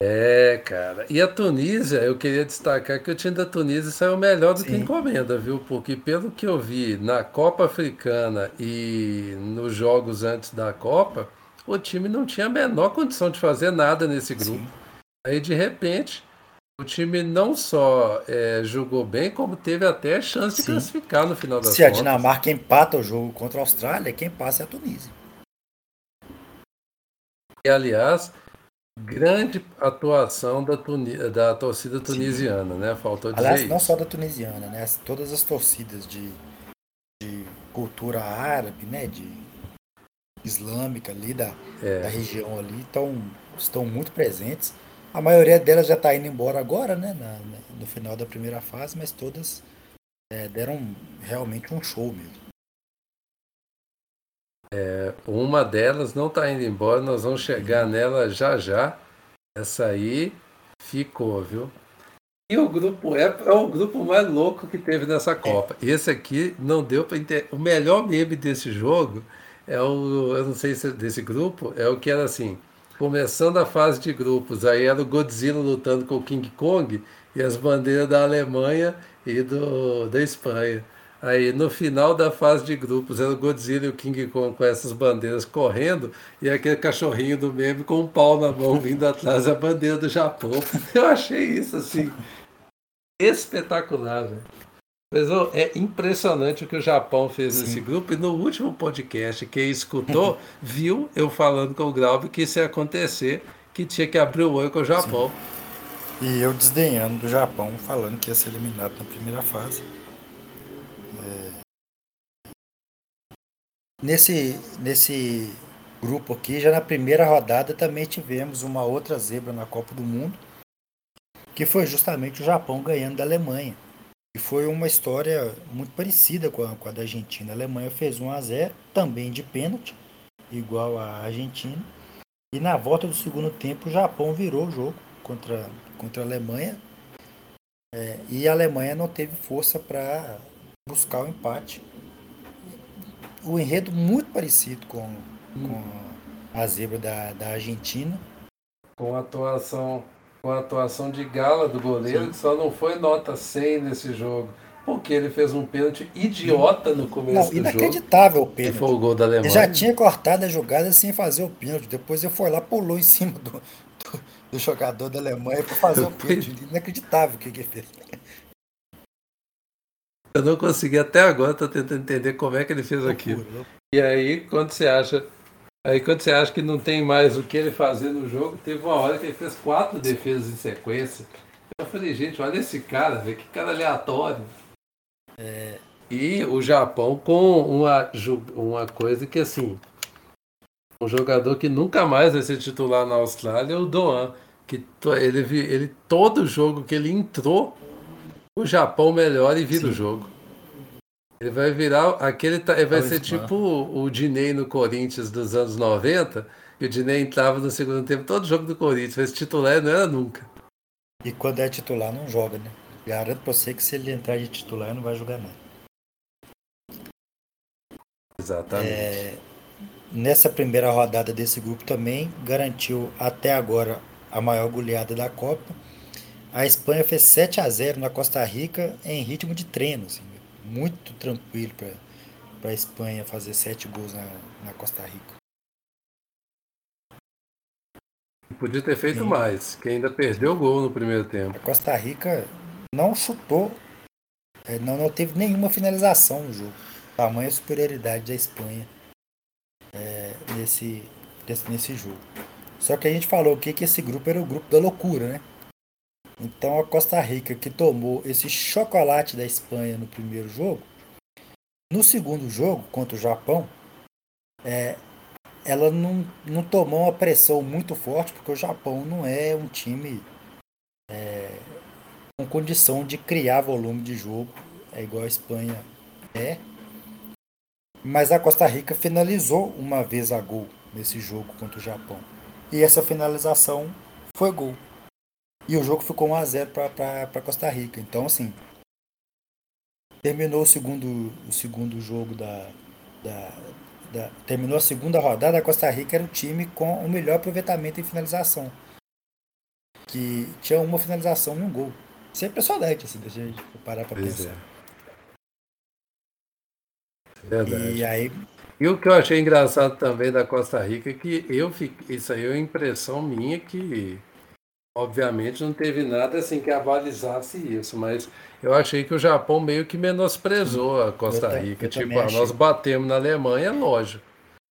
É, cara. E a Tunísia, eu queria destacar que o time da Tunísia saiu melhor do Sim. que encomenda, viu? Porque pelo que eu vi na Copa Africana e nos jogos antes da Copa, o time não tinha a menor condição de fazer nada nesse grupo. Sim. Aí, de repente, o time não só é, jogou bem, como teve até chance de Sim. classificar no final da Se contas. a Dinamarca empata o jogo contra a Austrália, quem passa é a Tunísia. E, aliás, grande atuação da, Tuni da torcida tunisiana, Sim. né? Faltou dizer Aliás, isso. não só da tunisiana, né? Todas as torcidas de, de cultura árabe, né? De islâmica ali da, é. da região ali estão, estão muito presentes. A maioria delas já está indo embora agora, né? Na, no final da primeira fase, mas todas é, deram realmente um show mesmo. É, uma delas não está indo embora, nós vamos chegar nela já já. Essa aí ficou, viu? E o grupo é, é o grupo mais louco que teve nessa Copa. Esse aqui não deu para entender. O melhor meme desse jogo é o, eu não sei se desse grupo, é o que era assim, começando a fase de grupos, aí era o Godzilla lutando com o King Kong e as bandeiras da Alemanha e do, da Espanha. Aí no final da fase de grupos era o Godzilla e o King Kong com essas bandeiras correndo e aquele cachorrinho do meme com um pau na mão vindo atrás a bandeira do Japão. Eu achei isso assim espetacular, velho. Mas oh, é impressionante o que o Japão fez Sim. nesse grupo. E no último podcast, quem escutou, viu eu falando com o Graub que isso ia acontecer, que tinha que abrir o olho com o Japão. Sim. E eu desdenhando do Japão, falando que ia ser eliminado na primeira fase. Nesse, nesse grupo aqui, já na primeira rodada, também tivemos uma outra zebra na Copa do Mundo, que foi justamente o Japão ganhando da Alemanha. E foi uma história muito parecida com a, com a da Argentina. A Alemanha fez 1 a 0 também de pênalti, igual a Argentina. E na volta do segundo tempo, o Japão virou o jogo contra, contra a Alemanha. É, e a Alemanha não teve força para buscar o empate o enredo muito parecido com, hum. com a zebra da, da Argentina. Com a atuação com a atuação de gala do goleiro, Sim. que só não foi nota 100 nesse jogo. Porque ele fez um pênalti idiota no começo não, do jogo. Inacreditável o pênalti. Foi o gol da Alemanha. Ele já tinha cortado a jogada sem fazer o pênalti. Depois ele foi lá, pulou em cima do, do, do jogador da Alemanha para fazer o pênalti. Inacreditável o que ele fez. Eu não consegui até agora, tô tentando entender como é que ele fez aquilo. E aí, quando você acha. Aí quando você acha que não tem mais o que ele fazer no jogo, teve uma hora que ele fez quatro defesas em sequência. Eu falei, gente, olha esse cara, que cara aleatório. É... E o Japão com uma, uma coisa que assim. Um jogador que nunca mais vai ser titular na Austrália é o Doan. Que ele, ele, todo jogo que ele entrou, o Japão melhora e vira Sim. o jogo. Ele vai virar aquele. Ele vai ser tipo o Dinei no Corinthians dos anos 90, e o Dinei entrava no segundo tempo todo jogo do Corinthians, mas titular não era nunca. E quando é titular não joga, né? Garanto pra você que se ele entrar de titular não vai jogar nada. Exatamente. É, nessa primeira rodada desse grupo também garantiu até agora a maior goleada da Copa a Espanha fez 7 a 0 na Costa Rica em ritmo de treino. Assim, muito tranquilo para a Espanha fazer 7 gols na, na Costa Rica. Podia ter feito Sim. mais, que ainda perdeu o gol no primeiro tempo. A Costa Rica não chutou, é, não, não teve nenhuma finalização no jogo. Tamanha superioridade da Espanha é, nesse, nesse, nesse jogo. Só que a gente falou que, que esse grupo era o grupo da loucura, né? Então a Costa Rica que tomou esse chocolate da Espanha no primeiro jogo, no segundo jogo contra o Japão, é, ela não, não tomou uma pressão muito forte, porque o Japão não é um time é, com condição de criar volume de jogo, é igual a Espanha é. Mas a Costa Rica finalizou uma vez a gol nesse jogo contra o Japão. E essa finalização foi gol. E o jogo ficou 1x0 para Costa Rica. Então, assim, terminou o segundo, o segundo jogo da, da, da, Terminou a segunda rodada, a Costa Rica era o time com o melhor aproveitamento em finalização. Que tinha uma finalização e um gol. Isso é impressionante, assim, deixa a gente parar para pensar. É. Verdade. E aí. E o que eu achei engraçado também da Costa Rica é que eu fiquei, isso aí é uma impressão minha que Obviamente não teve nada assim que avalizasse isso, mas eu achei que o Japão meio que menosprezou a Costa Rica. Eu, eu tipo, ah, nós batemos na Alemanha, lógico.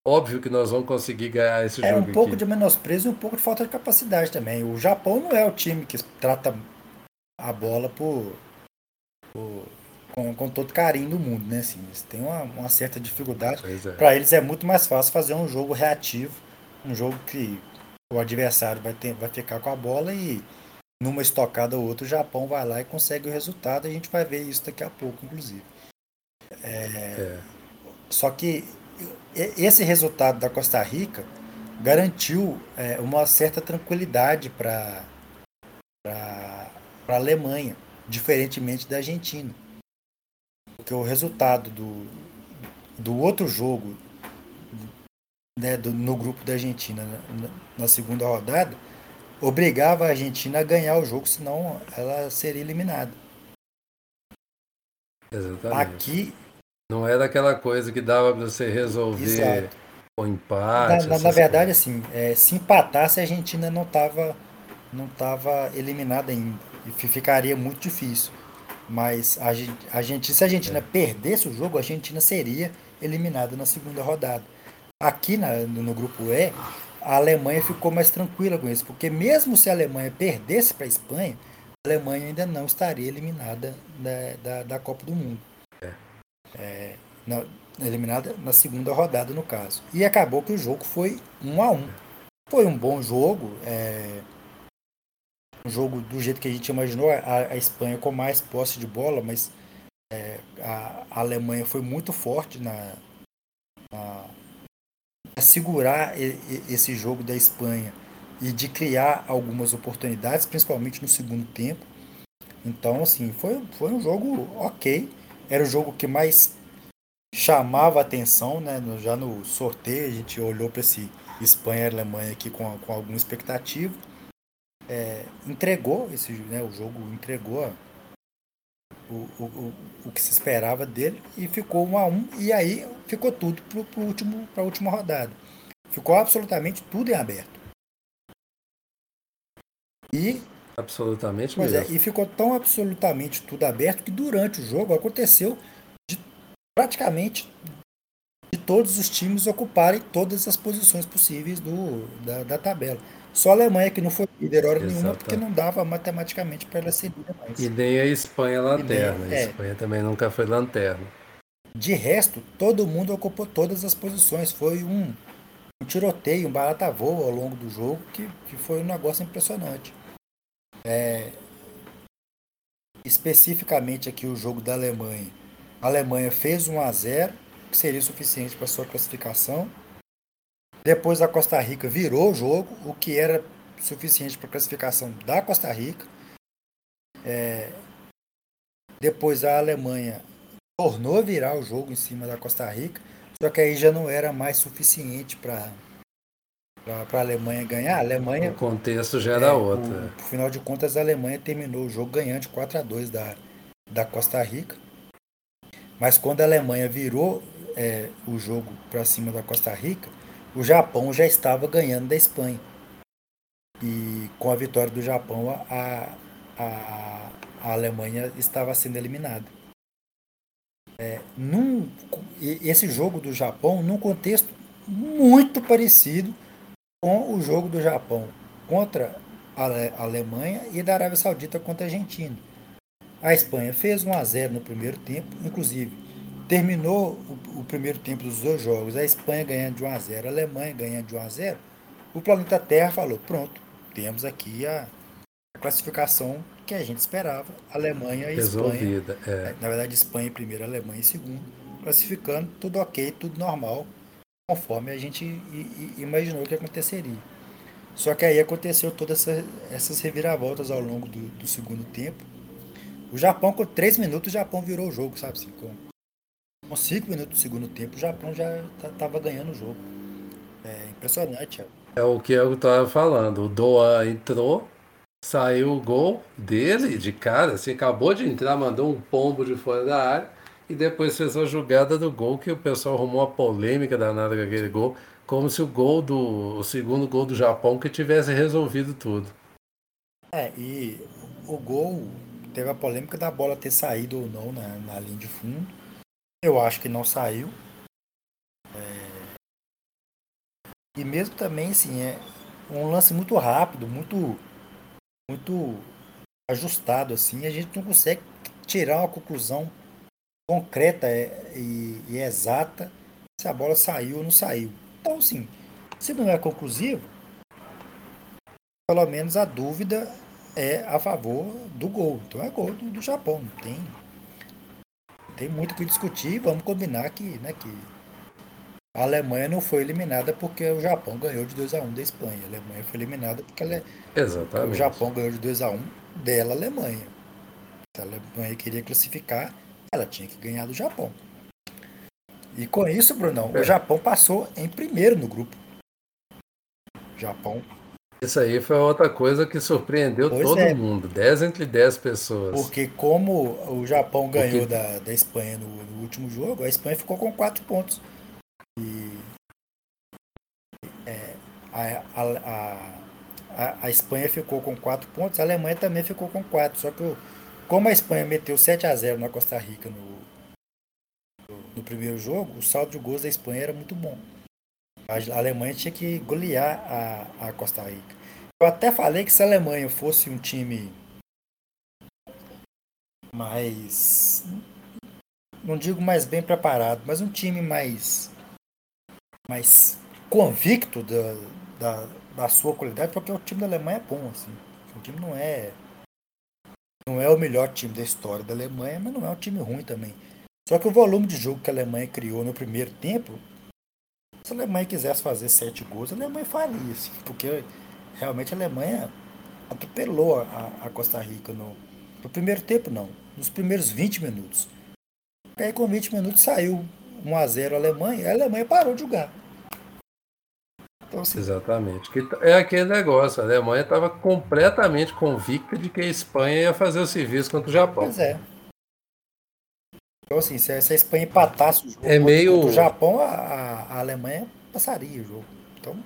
Óbvio que nós vamos conseguir ganhar esse é, jogo. É um pouco aqui. de menosprezo e um pouco de falta de capacidade também. O Japão não é o time que trata a bola por, por com, com, todo carinho do mundo, né? Assim, eles têm uma, uma certa dificuldade. É. Para eles é muito mais fácil fazer um jogo reativo, um jogo que o adversário vai, ter, vai ficar com a bola e numa estocada ou outra o Japão vai lá e consegue o resultado. A gente vai ver isso daqui a pouco, inclusive. É, é. Só que esse resultado da Costa Rica garantiu é, uma certa tranquilidade para a Alemanha, diferentemente da Argentina. Porque o resultado do, do outro jogo né, do, no grupo da Argentina na, na, segunda rodada, obrigava a Argentina a ganhar o jogo, senão ela seria eliminada. Exatamente. Aqui. Não era aquela coisa que dava para você resolver o empate. Na, na verdade, coisas. assim, é, se empatasse, a Argentina não estava não tava eliminada ainda. E ficaria muito difícil. Mas a, a Argentina, se a Argentina é. perdesse o jogo, a Argentina seria eliminada na segunda rodada. Aqui na, no grupo E, a Alemanha ficou mais tranquila com isso, porque mesmo se a Alemanha perdesse para a Espanha, a Alemanha ainda não estaria eliminada da, da, da Copa do Mundo. É. É, na, eliminada na segunda rodada, no caso. E acabou que o jogo foi um a um. Foi um bom jogo. É, um jogo do jeito que a gente imaginou, a, a Espanha com mais posse de bola, mas é, a, a, Alemanha foi muito forte na, na segurar esse jogo da Espanha e de criar algumas oportunidades, principalmente no segundo tempo. Então, assim, foi, foi um jogo ok. Era o jogo que mais chamava atenção, né? Já no sorteio, a gente olhou para esse Espanha e Alemanha aqui com, com alguma expectativa. é, entregou esse, né, o jogo entregou o, o, o, que se esperava dele e ficou um a um e aí ficou tudo para último para a última rodada. Ficou absolutamente tudo em aberto. E absolutamente pois mesmo. É, e ficou tão absolutamente tudo aberto que durante o jogo aconteceu de praticamente de todos os times ocuparem todas as posições possíveis do, da, da tabela só a Alemanha que não foi líder hora Exato. nenhuma, porque não dava matematicamente para ela ser líder mais. E nem a Espanha lanterna. Nem, é. A Espanha também nunca foi lanterna. De resto, todo mundo ocupou todas as posições. Foi um, um tiroteio, um barata voo ao longo do jogo, que, que foi um negócio impressionante. É, especificamente aqui o jogo da Alemanha. A Alemanha fez 1 a 0 que seria suficiente para sua classificação. Depois a Costa Rica virou o jogo, o que era suficiente para a classificação da Costa Rica. É... Depois a Alemanha tornou virar o jogo em cima da Costa Rica, só que aí já não era mais suficiente para para a Alemanha ganhar. A Alemanha, o contexto já era é, outro. Por final de contas, a Alemanha terminou o jogo ganhando de 4 a 2 da, da Costa Rica. Mas quando a Alemanha virou é, o jogo para cima da Costa Rica, o Japão já estava ganhando da Espanha. E com a vitória do Japão, a, a, a Alemanha estava sendo eliminada. É, num, esse jogo do Japão, num contexto muito parecido com o jogo do Japão contra a Alemanha e da Arábia Saudita contra a Argentina. A Espanha fez 1 a 0 no primeiro tempo, inclusive Terminou o, o, primeiro tempo dos dois jogos, a Espanha ganhando de 1 a 0, a Alemanha ganhando de 1 a 0. O planeta Terra falou: pronto, temos aqui a, a classificação que a gente esperava, Alemanha e Resolvida, Espanha. É. Na verdade, Espanha em primeiro, Alemanha em segundo, classificando tudo ok, tudo normal, conforme a gente imaginou que aconteceria. Só que aí aconteceu todas essa, essas reviravoltas ao longo do, do, segundo tempo. O Japão, com três minutos, o Japão virou o jogo, sabe assim, com, com 5 minutos do segundo tempo, o Japão já estava ganhando o jogo. É impressionante. É o que eu estava falando. O Doa entrou, saiu o gol dele de cara, assim, acabou de entrar, mandou um pombo de fora da área e depois fez a jogada do gol que o pessoal arrumou a polêmica danada com aquele gol, como se o gol do o segundo gol do Japão que tivesse resolvido tudo. É, e o gol teve a polêmica da bola ter saído ou não na, na linha de fundo. Eu acho que não saiu. É... E mesmo também, assim, é um lance muito rápido, muito, muito ajustado, assim, a gente não consegue tirar uma conclusão concreta e, e exata se a bola saiu ou não saiu. Então, assim, se não é conclusivo, pelo menos a dúvida é a favor do gol. Então é gol do, do Japão, não tem tem muito o que discutir. Vamos combinar que, né, que a Alemanha não foi eliminada porque o Japão ganhou de 2 a 1 da Espanha. A Alemanha foi eliminada porque ela, Exatamente. o Japão ganhou de 2 a 1 dela, Alemanha. Se a Alemanha queria classificar, ela tinha que ganhar do Japão. E com isso, Brunão, é. o Japão passou em primeiro no grupo. Japão isso aí foi outra coisa que surpreendeu pois todo é. mundo. 10 entre 10 pessoas. Porque como o Japão ganhou Porque... da, da Espanha no, no, último jogo, a Espanha ficou com 4 pontos. E é, a, a, a, a, Espanha ficou com 4 pontos, a Alemanha também ficou com 4. Só que como a Espanha meteu 7 a 0 na Costa Rica no, no, no primeiro jogo, o saldo de gols da Espanha era muito bom. A Alemanha tinha que golear a, a Costa Rica. Eu até falei que se a Alemanha fosse um time mais. Não digo mais bem preparado, mas um time mais. mais convicto da, da, da sua qualidade, porque o time da Alemanha é bom, assim. O time não é. Não é o melhor time da história da Alemanha, mas não é um time ruim também. Só que o volume de jogo que a Alemanha criou no primeiro tempo se a Alemanha quisesse fazer sete gols, a Alemanha faria, assim, porque realmente a Alemanha atropelou a, a Costa Rica no, no, primeiro tempo, não, nos primeiros 20 minutos. Aí com 20 minutos saiu 1 a 0 a Alemanha, e a Alemanha parou de jogar. Então, assim, Exatamente. Que é aquele negócio, a Alemanha estava completamente convicta de que a Espanha ia fazer o serviço contra o Japão. Pois é. Então, assim, se a Espanha empatasse o jogo é meio... contra o Japão, a, a Alemanha passaria o jogo. Então...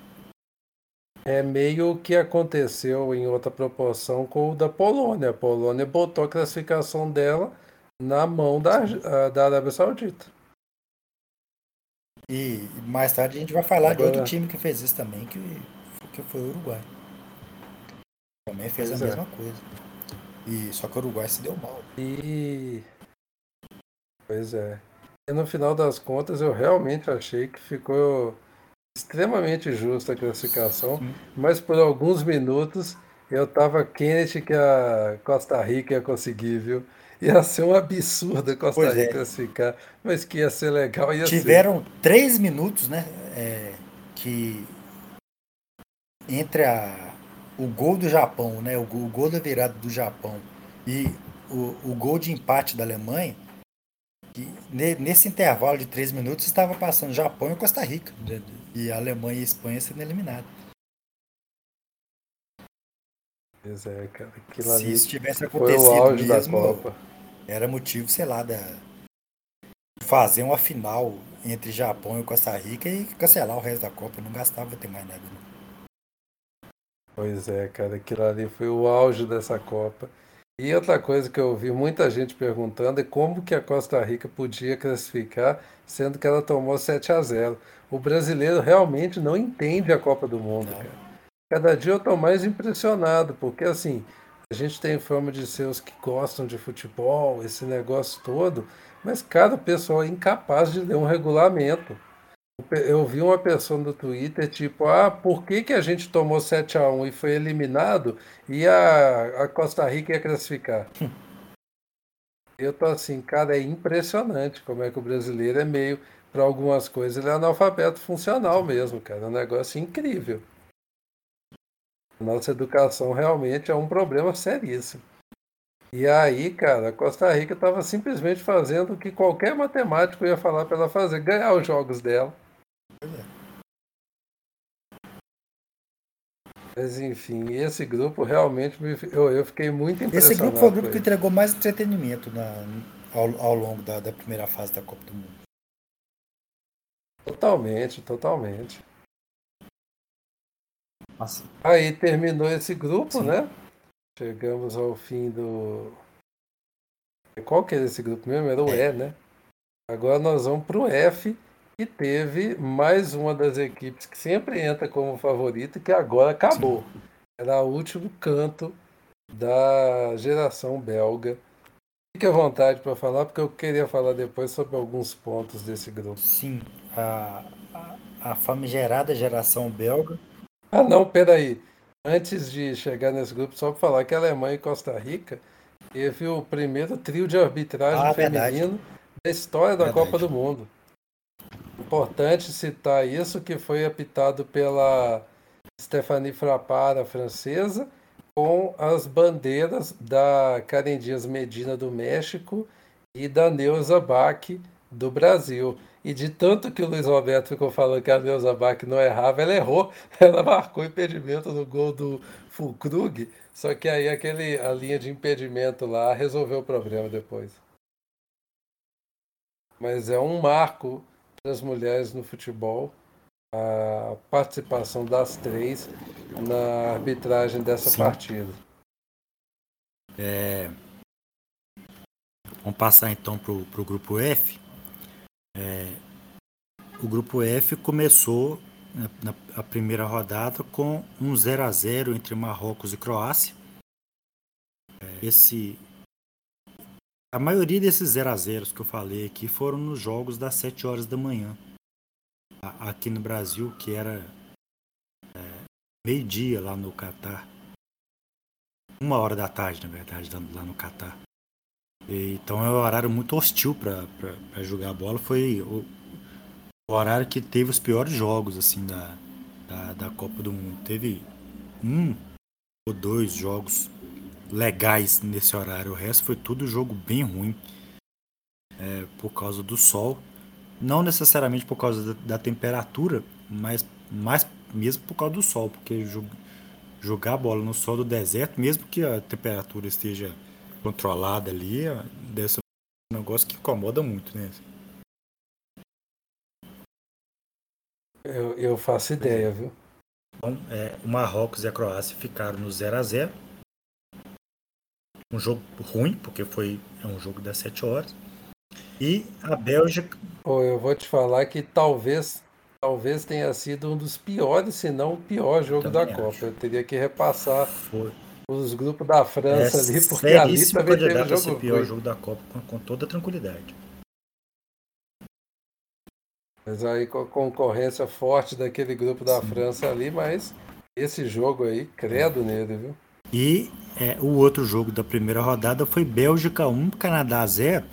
É meio que aconteceu em outra proporção com o da Polônia. A Polônia botou a classificação dela na mão da, da Arábia Saudita. E mais tarde a gente vai falar Agora... de outro time que fez isso também, que, que foi o Uruguai. Também fez pois a é. mesma coisa. E, só que o Uruguai se deu mal. E. Pois é. E no final das contas eu realmente achei que ficou extremamente justa a classificação, Sim. mas por alguns minutos eu estava quente que a Costa Rica ia conseguir, viu? Ia ser um absurdo a Costa pois é. Rica é. classificar, mas que ia ser legal. Ia Tiveram ser. três minutos, né? É, que entre a, o gol do Japão, né? O, o gol da virada do Japão e o, o gol de empate da Alemanha, nesse intervalo de três minutos estava passando Japão e Costa Rica. E a Alemanha e a Espanha sendo eliminados. Pois é, cara. Aquilo Se isso tivesse acontecido foi o auge mesmo, da Copa. era motivo, sei lá, da fazer uma final entre Japão e Costa Rica e cancelar o resto da Copa. Não gastava ter mais nada. Não. Pois é, cara. Aquilo ali foi o auge dessa Copa. E outra coisa que eu ouvi muita gente perguntando é como que a Costa Rica podia classificar, sendo que ela tomou 7 a 0 o brasileiro realmente não entende a Copa do Mundo, cara. Cada dia eu estou mais impressionado, porque assim, a gente tem fama de ser os que gostam de futebol, esse negócio todo, mas cada pessoa é incapaz de ler um regulamento. Eu vi uma pessoa no Twitter, tipo, ah, por que, que a gente tomou 7 a 1 e foi eliminado e a, a Costa Rica ia classificar? Eu tô assim, cara, é impressionante como é que o brasileiro é meio para algumas coisas ele é analfabeto funcional mesmo, cara. É um negócio incrível. Nossa educação realmente é um problema seríssimo. E aí, cara, a Costa Rica estava simplesmente fazendo o que qualquer matemático ia falar para ela fazer, ganhar os jogos dela. Mas enfim, esse grupo realmente me, eu, eu fiquei muito impressionado. Esse grupo foi o grupo que entregou mais entretenimento na, ao, ao longo da, da primeira fase da Copa do Mundo. Totalmente, totalmente. Nossa. Aí terminou esse grupo, Sim. né? Chegamos ao fim do. Qual que é esse grupo mesmo? Era o é. E, né? Agora nós vamos para o F, que teve mais uma das equipes que sempre entra como favorita, que agora acabou. Era o último canto da geração belga. Fique à vontade para falar, porque eu queria falar depois sobre alguns pontos desse grupo. Sim, a, a, a famigerada geração belga. Ah, não, peraí. Antes de chegar nesse grupo, só para falar que a Alemanha e Costa Rica teve o primeiro trio de arbitragem ah, feminino verdade. da história da verdade. Copa do Mundo. Importante citar isso, que foi apitado pela Stephanie Frappard, a francesa, com as bandeiras da Karen Dias Medina do México e da Neuza Bach do Brasil. E de tanto que o Luiz Roberto ficou falando que a Neuza Bach não errava, ela errou. Ela marcou impedimento no gol do Fulkrug, só que aí aquele, a linha de impedimento lá resolveu o problema depois. Mas é um marco das mulheres no futebol a participação das três na arbitragem dessa Sim. partida. É... Vamos passar então para o grupo F. É... O grupo F começou na, na primeira rodada com um 0 a 0 entre Marrocos e Croácia. É, esse a maioria desses 0 a 0 que eu falei aqui foram nos jogos das 7 horas da manhã aqui no Brasil, que era é, meio-dia lá no Catar. Uma hora da tarde, na verdade, lá no Catar. Então é um horário muito hostil para jogar bola. Foi o, o, horário que teve os piores jogos assim da, da, da Copa do Mundo. Teve um ou dois jogos legais nesse horário. O resto foi tudo jogo bem ruim é, por causa do sol não necessariamente por causa da, da temperatura, mas mais mesmo por causa do sol, porque jogar a bola no sol do deserto, mesmo que a temperatura esteja controlada ali, deve ser um negócio que incomoda muito, né? Eu, eu faço ideia, viu? Então, é, o Marrocos e a Croácia ficaram no 0 a 0 Um jogo ruim, porque foi é um jogo das 7 horas. E a Bélgica. Pô, eu vou te falar que talvez talvez tenha sido um dos piores, se não o pior jogo da acho. Copa. Eu teria que repassar foi. os grupos da França é ali, porque ali também teve jogo ser pior jogo da Copa com, com toda tranquilidade. Mas aí com a concorrência forte daquele grupo da Sim. França ali, mas esse jogo aí, credo nele, viu? E é, o outro jogo da primeira rodada foi Bélgica 1, Canadá 0.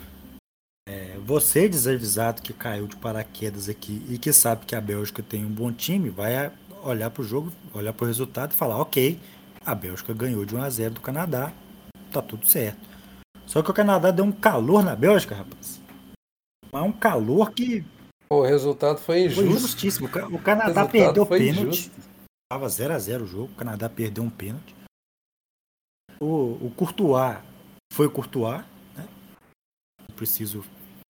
É, você, desavisado que caiu de paraquedas aqui e que sabe que a Bélgica tem um bom time, vai olhar para o jogo, olhar para o resultado e falar: ok, a Bélgica ganhou de 1 a 0 do Canadá, tá tudo certo. Só que o Canadá deu um calor na Bélgica, rapaz. Mas um calor que o resultado foi injusto. Foi justíssimo. O Canadá o perdeu o pênalti. Tava 0 a 0 o jogo. O Canadá perdeu um pênalti. O, o Courtois foi o Courtois. Né? Preciso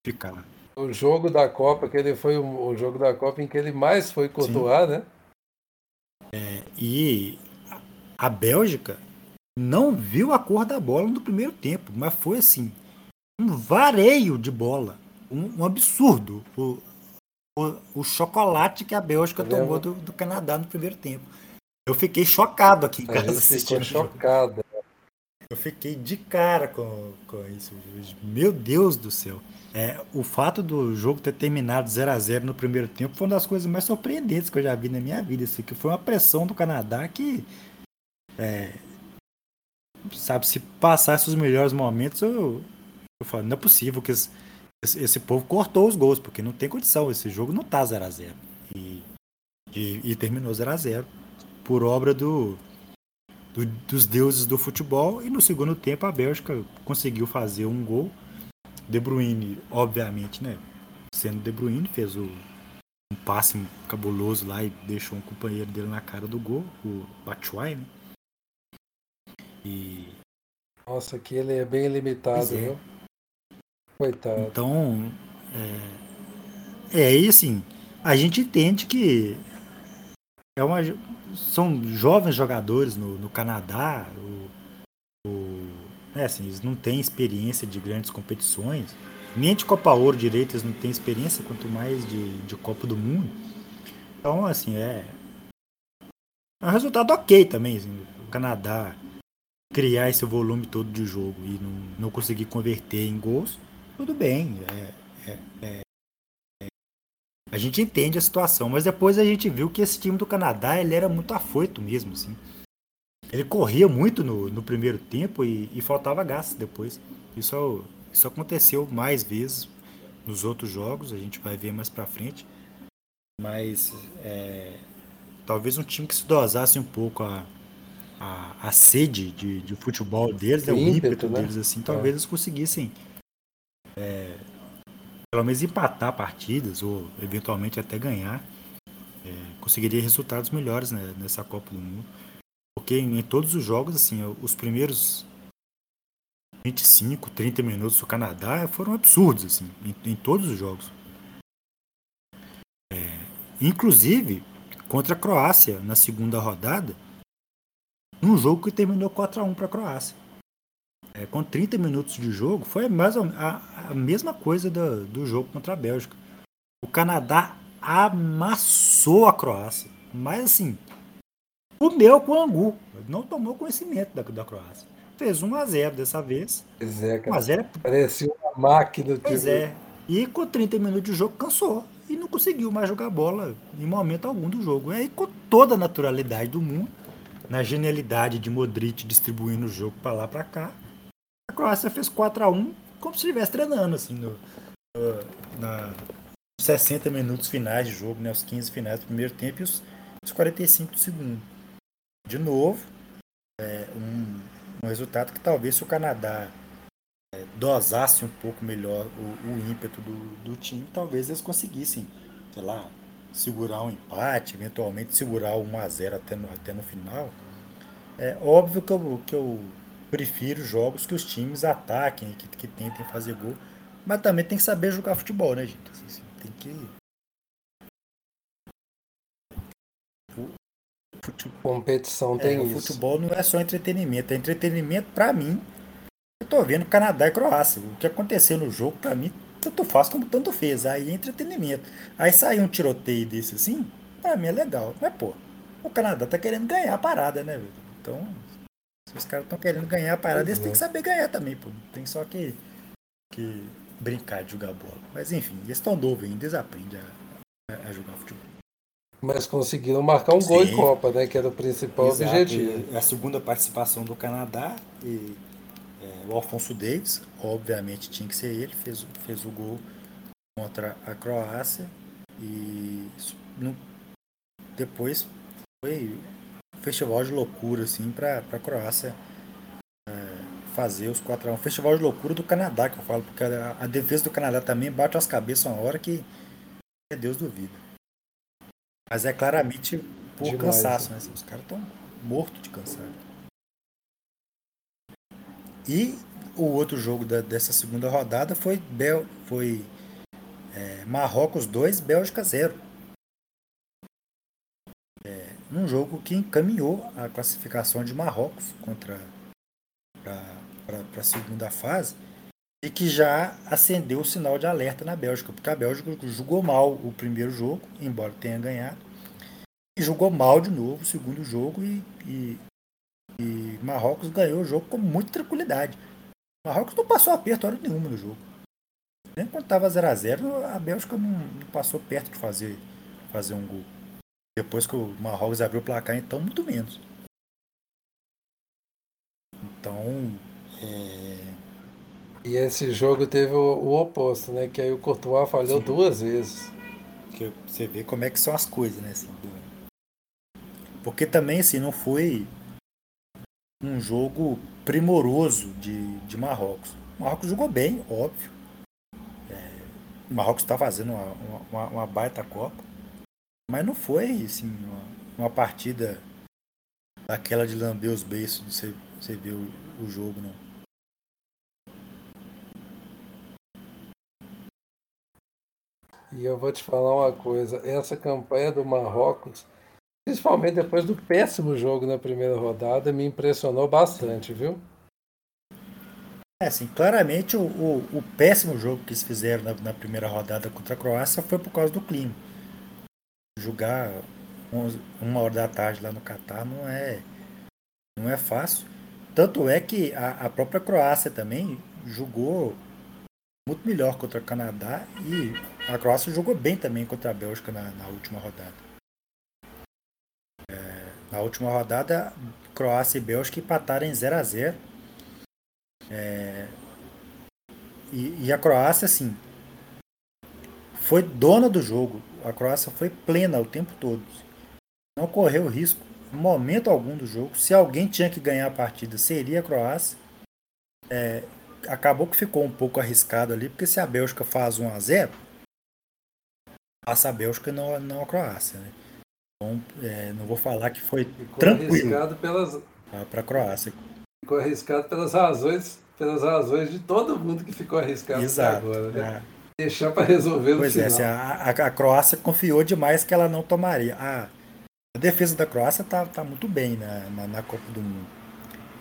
ficar. O jogo da Copa, que ele foi o, o jogo da Copa em que ele mais foi Courtois, Sim. né? É, e a Bélgica não viu a cor da bola no primeiro tempo, mas foi assim um vareio de bola, um, um absurdo. O, o, o chocolate que a Bélgica tá tomou do, do, Canadá no primeiro tempo. Eu fiquei chocado aqui em casa assistindo. chocado. Eu fiquei de cara com, com isso. Meu Deus do céu. É, o fato do jogo ter terminado 0 a 0 no primeiro tempo foi uma das coisas mais surpreendentes que eu já vi na minha vida. Assim, que foi uma pressão do Canadá que. É, sabe, se passasse os melhores momentos, eu, eu falo, não é possível que esse, esse, povo cortou os gols, porque não tem condição. Esse jogo não tá 0x0. E, e, e, terminou 0x0 por obra do, do, dos deuses do futebol. E no segundo tempo a Bélgica conseguiu fazer um gol. De Bruyne, obviamente, né? Sendo De Bruyne, fez o, um passe cabuloso lá e deixou um companheiro dele na cara do gol, o Batshuayi, né? E... Nossa, que ele é bem limitado, é. viu? Coitado. Então, é, é e assim, a gente entende que é uma, são jovens jogadores no, no Canadá, o, o, é assim, eles não têm experiência de grandes competições, nem de Copa Ouro direito eles não têm experiência, quanto mais de, de Copa do Mundo. Então, assim, é, é um resultado ok também. Assim, o Canadá criar esse volume todo de jogo e não, não conseguir converter em gols tudo bem. É, é, é, a gente entende a situação, mas depois a gente viu que esse time do Canadá ele era muito afoito mesmo, assim. Ele corria muito no, no primeiro tempo e, e, faltava gás depois. Isso, isso aconteceu mais vezes nos outros jogos, a gente vai ver mais pra frente. Mas é, talvez um time que se dosasse um pouco a, a, a sede de, de futebol deles, né, o ímpeto, ímpeto né? deles, assim, talvez é. eles conseguissem é, pelo menos empatar partidas ou eventualmente até ganhar, é, conseguiria resultados melhores né, nessa Copa do Mundo. Porque em, em, todos os jogos, assim, os primeiros 25, 30 minutos do Canadá foram absurdos, assim, em, em todos os jogos. É, inclusive contra a Croácia na segunda rodada, um jogo que terminou 4 a 1 para a Croácia é, com 30 minutos de jogo, foi mais a, a mesma coisa do, do jogo contra a Bélgica. O Canadá amassou a Croácia, mas assim, comeu com o angu, não tomou conhecimento da, da Croácia. Fez 1 a 0 dessa vez. Pois é, cara. 1 a 0 é... Parecia uma máquina. Pois tipo... é. E com 30 minutos de jogo cansou e não conseguiu mais jogar bola em momento algum do jogo. E aí, com toda a naturalidade do mundo, na genialidade de Modric distribuindo o jogo para lá para cá, a Croácia fez 4 a 1 como se estivesse treinando, assim, no, no, na 60 minutos finais de jogo, né? Os 15 finais do primeiro tempo e os, os 45 do segundo. De novo, é, um, um resultado que talvez se o Canadá é, dosasse um pouco melhor o, o ímpeto do, do time, talvez eles conseguissem, sei lá, segurar um empate, eventualmente segurar o 1x0 até no, até no final. É óbvio que eu, que eu prefiro jogos que os times ataquem, que, que tentem fazer gol. Mas também tem que saber jogar futebol, né, gente? Assim, tem que. Futebol, competição tem é, isso. O futebol não é só entretenimento, é entretenimento para mim. Eu tô vendo Canadá e Croácia. O que aconteceu no jogo, para mim, tanto faz como tanto fez. Aí é entretenimento. Aí sai um tiroteio desse assim, pra mim é legal. Mas, pô, o Canadá tá querendo ganhar a parada, né, velho? Então, se os caras estão querendo ganhar a parada, eles têm que saber ganhar também, pô. Tem só que, que brincar de jogar bola. Mas enfim, eles estão novos ainda, eles aprendem a, a, jogar futebol. Mas conseguiram marcar um Sim. gol em Copa, né? Que era o principal Exato. objetivo. E a segunda participação do Canadá e é, o Alfonso Davis, obviamente tinha que ser ele, fez, fez o gol contra a Croácia e no, depois foi festival de loucura assim para a Croácia é, fazer os 4 a 1 festival de loucura do Canadá que eu falo porque a, a defesa do Canadá também bate as cabeças uma hora que é Deus duvida mas é claramente por Demais, cansaço né? Assim, os caras estão mortos de cansaço e o outro jogo da, dessa segunda rodada foi, Bel, foi é, Marrocos 2, Bélgica 0. Num jogo que encaminhou a classificação de Marrocos contra para a segunda fase e que já acendeu o sinal de alerta na Bélgica, porque a Bélgica jogou mal o primeiro jogo, embora tenha ganhado, e jogou mal de novo o segundo jogo e, e e Marrocos ganhou o jogo com muita tranquilidade. Marrocos não passou aperto hora nenhuma no jogo. Nem quando estava 0x0, a Bélgica não, não, passou perto de fazer, fazer um gol. Depois que o Marrocos abriu o placar, então, muito menos. Então. É... E esse jogo teve o, o, oposto, né? Que aí o Courtois falhou Sim. duas vezes. Que você vê como é que são as coisas, né? Assim, porque também, assim, não foi um jogo primoroso de, de Marrocos. O Marrocos jogou bem, óbvio. É, o Marrocos está fazendo uma, uma, uma, baita Copa. Mas não foi assim, uma, uma partida daquela de lamber os beiços de você, você ver o, o jogo, não. E eu vou te falar uma coisa, essa campanha do Marrocos principalmente depois do péssimo jogo na primeira rodada, me impressionou bastante, viu? É, assim, claramente o, o, o péssimo jogo que eles fizeram na, na, primeira rodada contra a Croácia foi por causa do clima. Jogar uma hora da tarde lá no Catar não é, não é fácil. Tanto é que a, a própria Croácia também jogou muito melhor contra o Canadá e a Croácia jogou bem também contra a Bélgica na, na última rodada. Na última rodada, Croácia e Bélgica empataram em 0 a 0 é, e, e, a Croácia, assim, foi dona do jogo. A Croácia foi plena o tempo todo. Não correu risco, em momento algum do jogo. Se alguém tinha que ganhar a partida, seria a Croácia. É, acabou que ficou um pouco arriscado ali, porque se a Bélgica faz 1 a 0 passa a Bélgica e não, não a Croácia. Né? Então, é, não vou falar que foi Ficou tranquilo pelas para a Croácia. Ficou arriscado pelas razões, pelas razões de todo mundo que ficou arriscado Exato, agora, né? É. Deixar para resolver pois no é, final. Assim, a, a, Croácia confiou demais que ela não tomaria. A, a defesa da Croácia tá, tá muito bem na, na, na Copa do Mundo.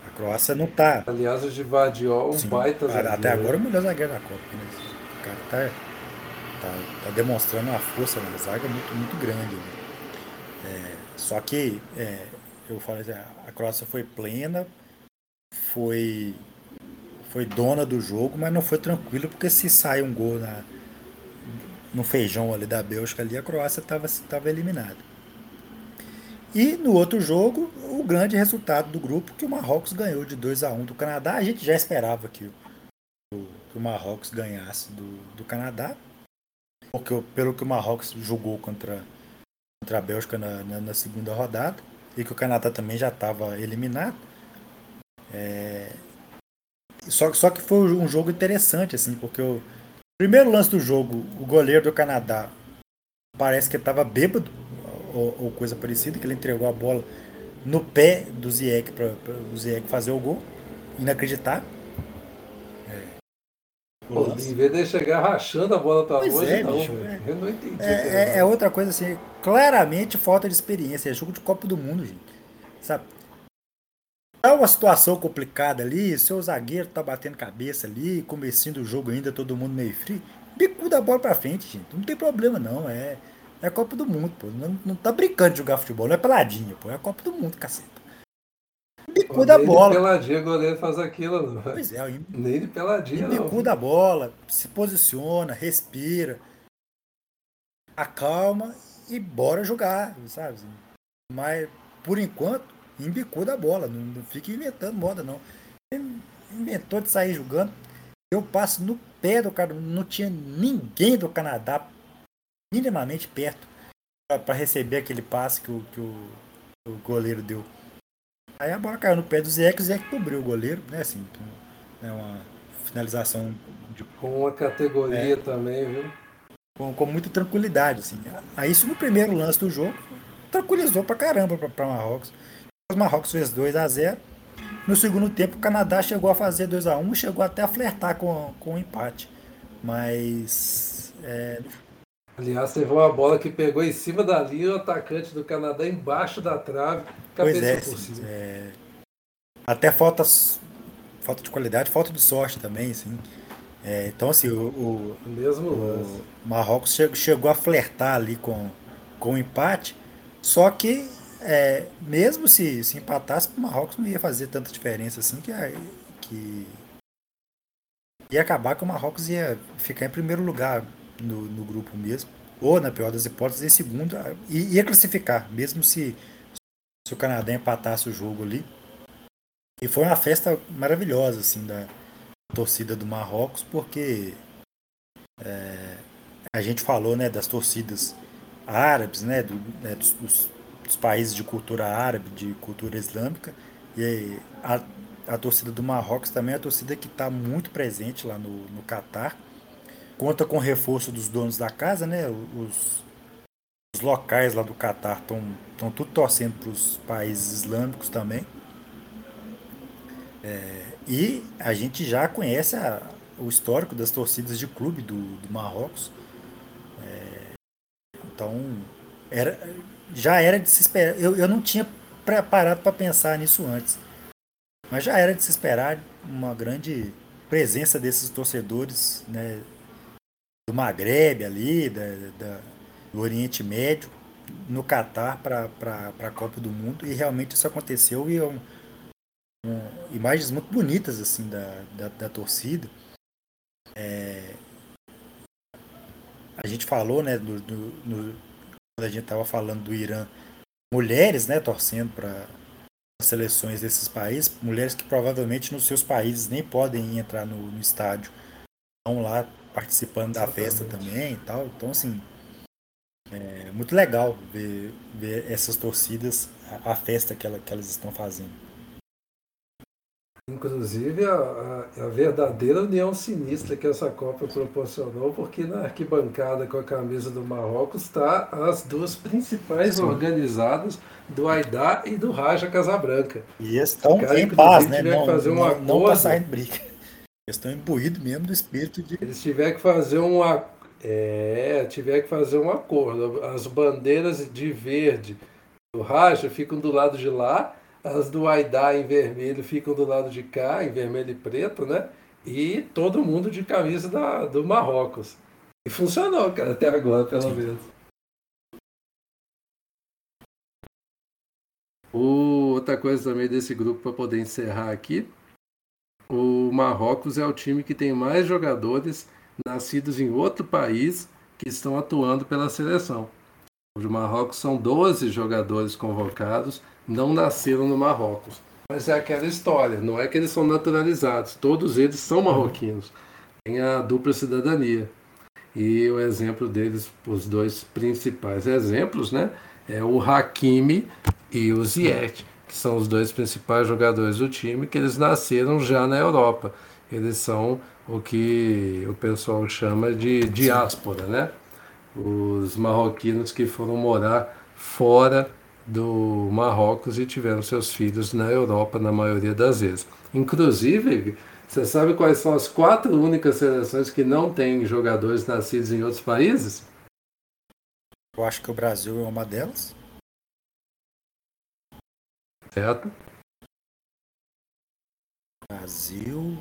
A Croácia não tá. Aliás, o Givadiol, um baita zagueiro. Até agora o melhor zagueiro da Copa. Né? O cara tá, tá, tá demonstrando uma força na zaga muito, muito grande. Né? É, só que é, eu falei assim, a Croácia foi plena, foi foi dona do jogo, mas não foi tranquilo porque se sai um gol na, no feijão ali da Bélgica ali, a Croácia estava eliminada. E no outro jogo, o grande resultado do grupo, que o Marrocos ganhou de 2 a 1 do Canadá. A gente já esperava que o, que o Marrocos ganhasse do, do Canadá, porque pelo que o Marrocos jogou contra contra a Bélgica na, na, na segunda rodada e que o Canadá também já estava eliminado. É... Só, só que foi um jogo interessante, assim, porque o primeiro lance do jogo, o goleiro do Canadá parece que estava bêbado ou, ou, coisa parecida, que ele entregou a bola no pé do Ziyech para o Ziyech fazer o gol. Inacreditável. É. Pô, em vez de chegar rachando a bola para longe, é, não, bicho, é. eu não entendi. É, é, é, outra coisa assim, claramente falta de experiência. É jogo de Copa do Mundo, gente. Sabe? É uma situação complicada ali, seu zagueiro tá batendo cabeça ali, começando o jogo ainda, todo mundo meio frio. Bico da bola pra frente, gente. Não tem problema não, é, é Copa do Mundo, pô. Não, não tá brincando de jogar futebol, não é peladinha, pô. É Copa do Mundo, caceta. Bico da bola. Nem de peladinha goleiro faz aquilo, não. Pois é, eu... nem de peladinha, não. Bico da bola, se posiciona, respira, acalma e bora jogar, sabe? Mas, por enquanto, embicou da bola. Não, não fica inventando moda, não. Ele inventou de sair jogando. Eu passo no pé do cara. Não tinha ninguém do Canadá minimamente perto para receber aquele passe que o, que o, o, goleiro deu. Aí a bola caiu no pé do que o Zé cobriu o goleiro, né? Assim, é uma finalização de... com uma categoria é, também, viu? Com, com muita tranquilidade, assim. Aí isso no primeiro lance do jogo tranquilizou pra caramba pra, pra Marrocos. Marrocos fez 2 a 0 No segundo tempo, o Canadá chegou a fazer 2 a 1 e chegou até a flertar com, com o empate. Mas. É... Aliás, teve uma bola que pegou em cima da linha o atacante do Canadá embaixo da trave. Pois é, sim, é, Até falta, falta de qualidade, falta de sorte também, sim. É, então, assim, o, o, Mesmo o Marrocos chegou, chegou a flertar ali com, com o empate, só que é, mesmo se, se empatasse, o Marrocos não ia fazer tanta diferença assim que, que ia acabar que o Marrocos ia ficar em primeiro lugar no, no grupo mesmo, ou na pior das hipóteses, em segundo, e ia classificar, mesmo se, se o Canadá empatasse o jogo ali. E foi uma festa maravilhosa assim da torcida do Marrocos, porque é, a gente falou né, das torcidas árabes, né, do, né, dos, dos dos países de cultura árabe, de cultura islâmica. E a, a torcida do Marrocos também é a torcida que está muito presente lá no, no Catar. Conta com reforço dos donos da casa, né? Os, os locais lá do Catar estão tudo torcendo para os países islâmicos também. É, e a gente já conhece a, o histórico das torcidas de clube do, do Marrocos. É, então, era, já era de se esperar. Eu, eu não tinha preparado para pensar nisso antes. Mas já era de se esperar uma grande presença desses torcedores né, do Maghreb ali, da, da, do Oriente Médio, no Catar para a Copa do Mundo. E realmente isso aconteceu e um, um, imagens muito bonitas assim da, da, da torcida. É, a gente falou né, do, quando a gente estava falando do Irã, mulheres né, torcendo para as seleções desses países, mulheres que provavelmente nos seus países nem podem entrar no, no estádio, estão lá participando da festa também e tal. Então, assim, é muito legal ver, ver essas torcidas, a, a festa que, ela, que elas estão fazendo. Inclusive a, a, a, verdadeira união sinistra que essa Copa proporcionou, porque na arquibancada com a camisa do Marrocos está as duas principais Sim. organizadas do Aidá e do Raja Casabranca. E estão cara, em paz, né? Não, fazer um não, acordo, não passar em briga. Eles estão imbuídos mesmo do espírito de. Eles tiveram que fazer um é, tiver que fazer um acordo. As bandeiras de verde do Raja ficam do lado de lá as do Aidá em vermelho ficam do lado de cá, em vermelho e preto, né? E todo mundo de camisa da, do Marrocos. E funcionou, cara, até agora, pelo menos. O, outra coisa também desse grupo, para poder encerrar aqui, o Marrocos é o time que tem mais jogadores nascidos em outro país que estão atuando pela seleção. Os Marrocos são 12 jogadores convocados, não nasceram no Marrocos. Mas é aquela história, não é que eles são naturalizados, todos eles são marroquinos, têm a dupla cidadania. E o exemplo deles, os dois principais exemplos, né, é o Hakimi e o Ziyech, que são os dois principais jogadores do time, que eles nasceram já na Europa. Eles são o que o pessoal chama de diáspora, né? Os marroquinos que foram morar fora do Marrocos e tiveram seus filhos na Europa na maioria das vezes. Inclusive, você sabe quais são as quatro únicas seleções que não têm jogadores nascidos em outros países? Eu acho que o Brasil é uma delas. Certo. Brasil.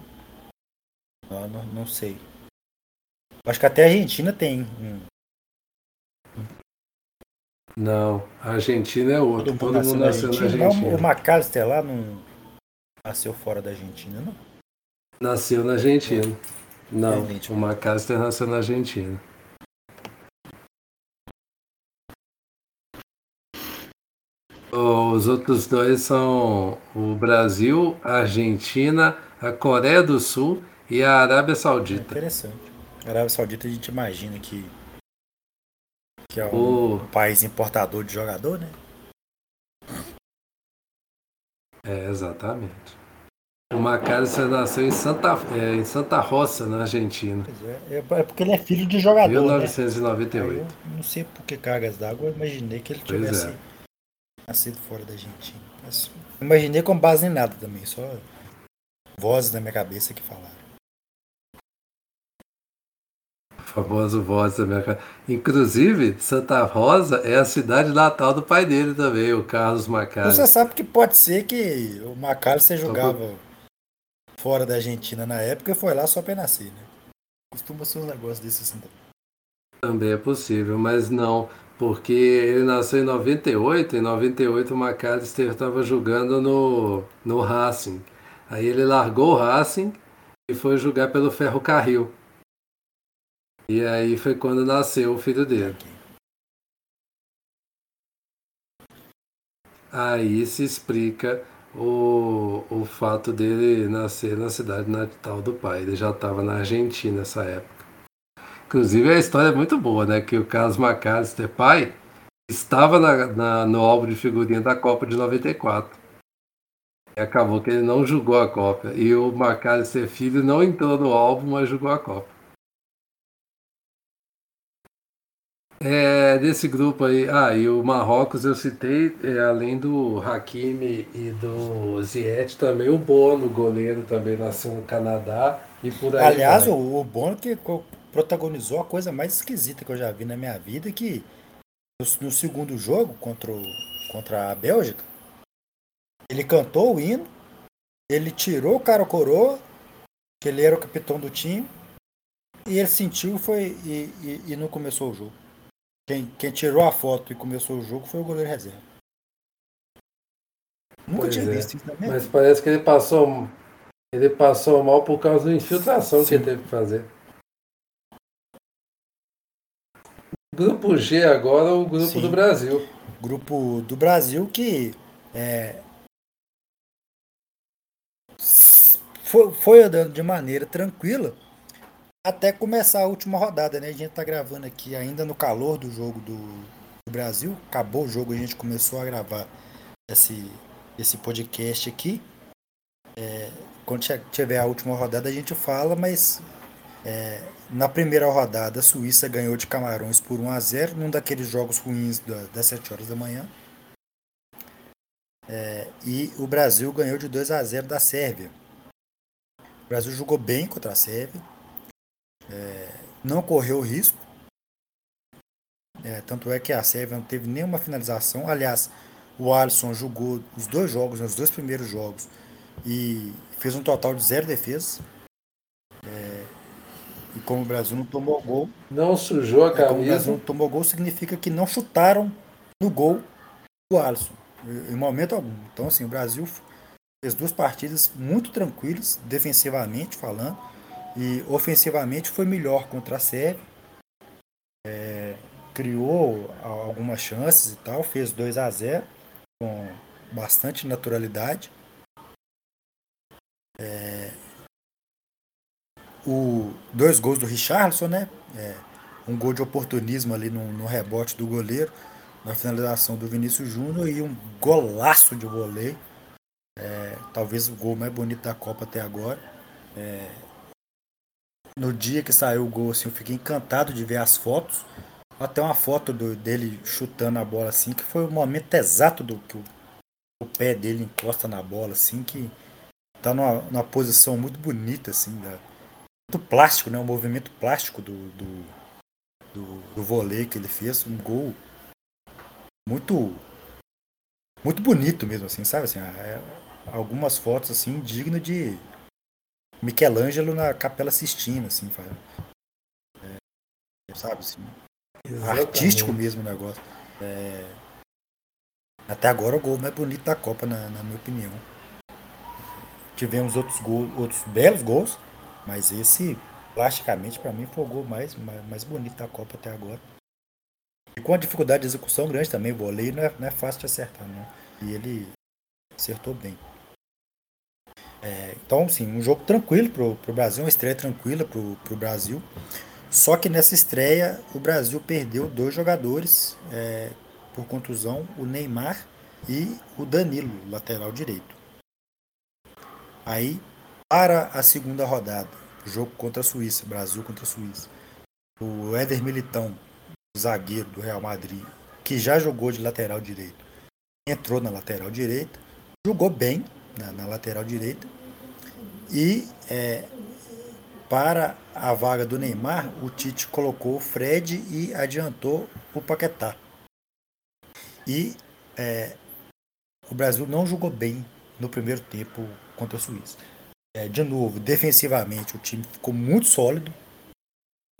Não, não, não sei. Acho que até a Argentina tem. Não, a Argentina é outro. Todo, Todo mundo nasceu na Argentina. Não, o McAllister lá não nasceu fora da Argentina, não? Nasceu na Argentina. Não, o McAllister nasceu na Argentina. Os outros dois são o Brasil, a Argentina, a Coreia do Sul e a Arábia Saudita. É interessante. A Arábia Saudita a gente imagina que, que é um, o... país importador de jogador, né? É, exatamente. O Macário nasceu em Santa, é, em Santa Roça, na Argentina. É, é, é, porque ele é filho de jogador. 1998. Né? não sei por que cargas d'água, eu imaginei que ele pois tivesse. É nascido fora da Argentina. Mas imaginei com base em nada também, só vozes na minha cabeça que falaram. Famoso voz da minha casa. Inclusive, Santa Rosa é a cidade natal do pai dele também, o Carlos Macari. Você sabe que pode ser que o Macari você jogava fora da Argentina na época e foi lá só para nascer, né? Costuma ser um negócio desse assim. Também é possível, mas não porque ele nasceu em 98, em 98 o McAllister estava jogando no, no Racing. Aí ele largou o Racing e foi jogar pelo Ferrocarril. E aí foi quando nasceu o filho dele. Aí se explica o, o fato dele nascer na cidade natal do pai. Ele já estava na Argentina nessa época. Inclusive a história é muito boa, né? Que o Carlos McAllister, pai, estava na, na, no álbum de figurinha da Copa de 94. E acabou que ele não jogou a Copa. E o McAllister filho não entrou no álbum, mas jogou a Copa. É, desse grupo aí, ah, e o Marrocos eu citei, é, além do Hakimi e do Ziyech, também o Bono, goleiro, também nasceu no Canadá e por aí. Aliás, o, o Bono que protagonizou a coisa mais esquisita que eu já vi na minha vida, que no, segundo jogo contra, o, contra a Bélgica, ele cantou o hino, ele tirou o cara coroa, que ele era o capitão do time, e ele sentiu foi, e, e, e não começou o jogo. Quem, quem tirou a foto e começou o jogo foi o goleiro reserva. Nunca pois tinha é. visto isso na minha Mas parece que ele passou, ele passou mal por causa da infiltração Sim. que ele teve que fazer. Grupo G agora, o grupo Sim. do Brasil. Grupo do Brasil que é, foi, foi andando de maneira tranquila até começar a última rodada, né? A gente tá gravando aqui ainda no calor do jogo do, do Brasil. Acabou o jogo, a gente começou a gravar esse, esse podcast aqui. É, quando tiver a última rodada a gente fala, mas é, na primeira rodada, a Suíça ganhou de Camarões por 1 a 0 num daqueles jogos ruins da, das 7 horas da manhã. É, e o Brasil ganhou de 2 a 0 da Sérvia. O Brasil jogou bem contra a Sérvia, é, não correu risco. É, tanto é que a Sérvia não teve nenhuma finalização. Aliás, o Alisson jogou os dois jogos, os dois primeiros jogos, e fez um total de zero defesas. É, e como o Brasil não tomou gol. Não sujou a camisa. É, como o Brasil não tomou gol, significa que não chutaram no gol o Alisson. Em momento algum. Então, assim, o Brasil fez duas partidas muito tranquilas, defensivamente falando. E ofensivamente foi melhor contra a Sérvia. É, criou algumas chances e tal. Fez 2 a 0 com bastante naturalidade. É, o dois gols do Richardson, né? É, um gol de oportunismo ali no, no, rebote do goleiro, na finalização do Vinícius Júnior e um golaço de voleio. É, talvez o gol mais bonito da Copa até agora. É, no dia que saiu o gol, assim, eu fiquei encantado de ver as fotos. Até uma foto do, dele chutando a bola assim, que foi o momento exato do que o, o pé dele encosta na bola, assim, que tá numa, numa posição muito bonita, assim, da, muito plástico, né? Um movimento plástico do, do, do, do vôlei que ele fez, um gol muito muito bonito mesmo, assim, sabe? Assim, é, algumas fotos assim digno de Michelangelo na Capela Sistina, assim, é, sabe? Assim, artístico mesmo o negócio. É, até agora o gol mais bonito da Copa, na, na minha opinião. Tivemos outros gols, outros belos gols, mas esse, plasticamente, para mim, foi o gol mais, mais, mais, bonito da Copa até agora. E com a dificuldade de execução grande também, o voleio não é, não é fácil de acertar, não. E ele acertou bem. É, então, sim, um jogo tranquilo pro, pro Brasil, uma estreia tranquila pro, pro Brasil. Só que nessa estreia o Brasil perdeu dois jogadores é, por contusão, o Neymar e o Danilo, lateral direito. Aí, para a segunda rodada, jogo contra a Suíça, Brasil contra a Suíça, o Éder Militão, zagueiro do Real Madrid, que já jogou de lateral direito, entrou na lateral direita, jogou bem na, na lateral direita e é, para a vaga do Neymar, o Tite colocou o Fred e adiantou o Paquetá. E é, o Brasil não jogou bem no primeiro tempo contra a Suíça. É, de novo, defensivamente o time ficou muito sólido.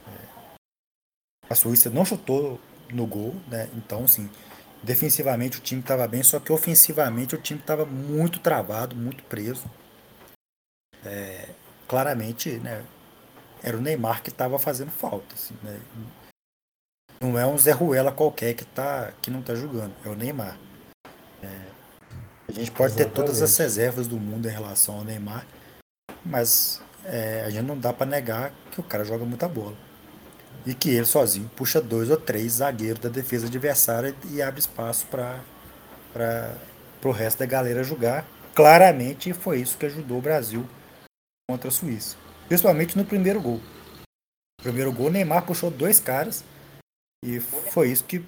É, a Suíça não chutou no gol, né? então assim, defensivamente o time estava bem, só que ofensivamente o time estava muito travado, muito preso. É, claramente, né, era o Neymar que estava fazendo falta. Assim, né? Não é um Zé Ruela qualquer que, tá, que não está jogando, é o Neymar. É, a gente pode Exatamente. ter todas as reservas do mundo em relação ao Neymar, mas é, a gente não dá para negar que o cara joga muita bola. E que ele sozinho puxa dois ou três zagueiros da defesa adversária e abre espaço para o resto da galera jogar. Claramente foi isso que ajudou o Brasil contra a Suíça. Principalmente no primeiro gol. No primeiro gol, Neymar puxou dois caras. E foi isso que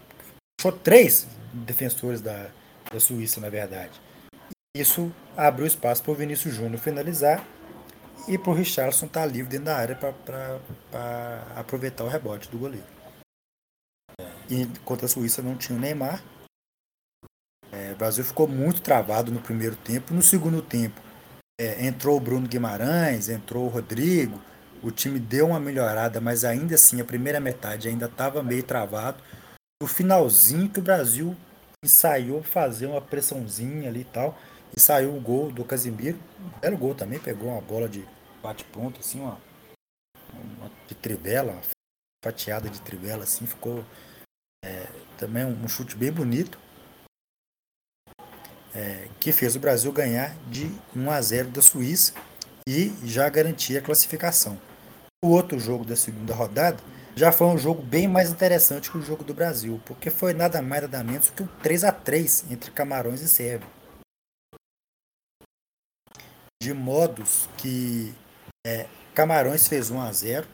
puxou três defensores da, da Suíça, na verdade. Isso abriu espaço para o Vinícius Júnior finalizar e para o Richardson estar tá livre dentro da área para aproveitar o rebote do goleiro. E contra a Suíça não tinha o Neymar. É, o Brasil ficou muito travado no primeiro tempo. No segundo tempo, é, entrou o Bruno Guimarães, entrou o Rodrigo, o time deu uma melhorada, mas ainda assim a primeira metade ainda estava meio travado. No finalzinho que o Brasil ensaiou fazer uma pressãozinha ali e tal, e saiu o gol do Casimiro, belo gol também, pegou uma bola de bate-ponto, assim, uma, uma de trivela, uma fatiada de trivela, assim, ficou é, também um chute bem bonito é, que fez o Brasil ganhar de 1 a 0 da Suíça e já garantir a classificação. O outro jogo da segunda rodada já foi um jogo bem mais interessante que o jogo do Brasil, porque foi nada mais nada menos que um 3 a 3 entre Camarões e Sérvia. De modos que é, Camarões fez 1 a 0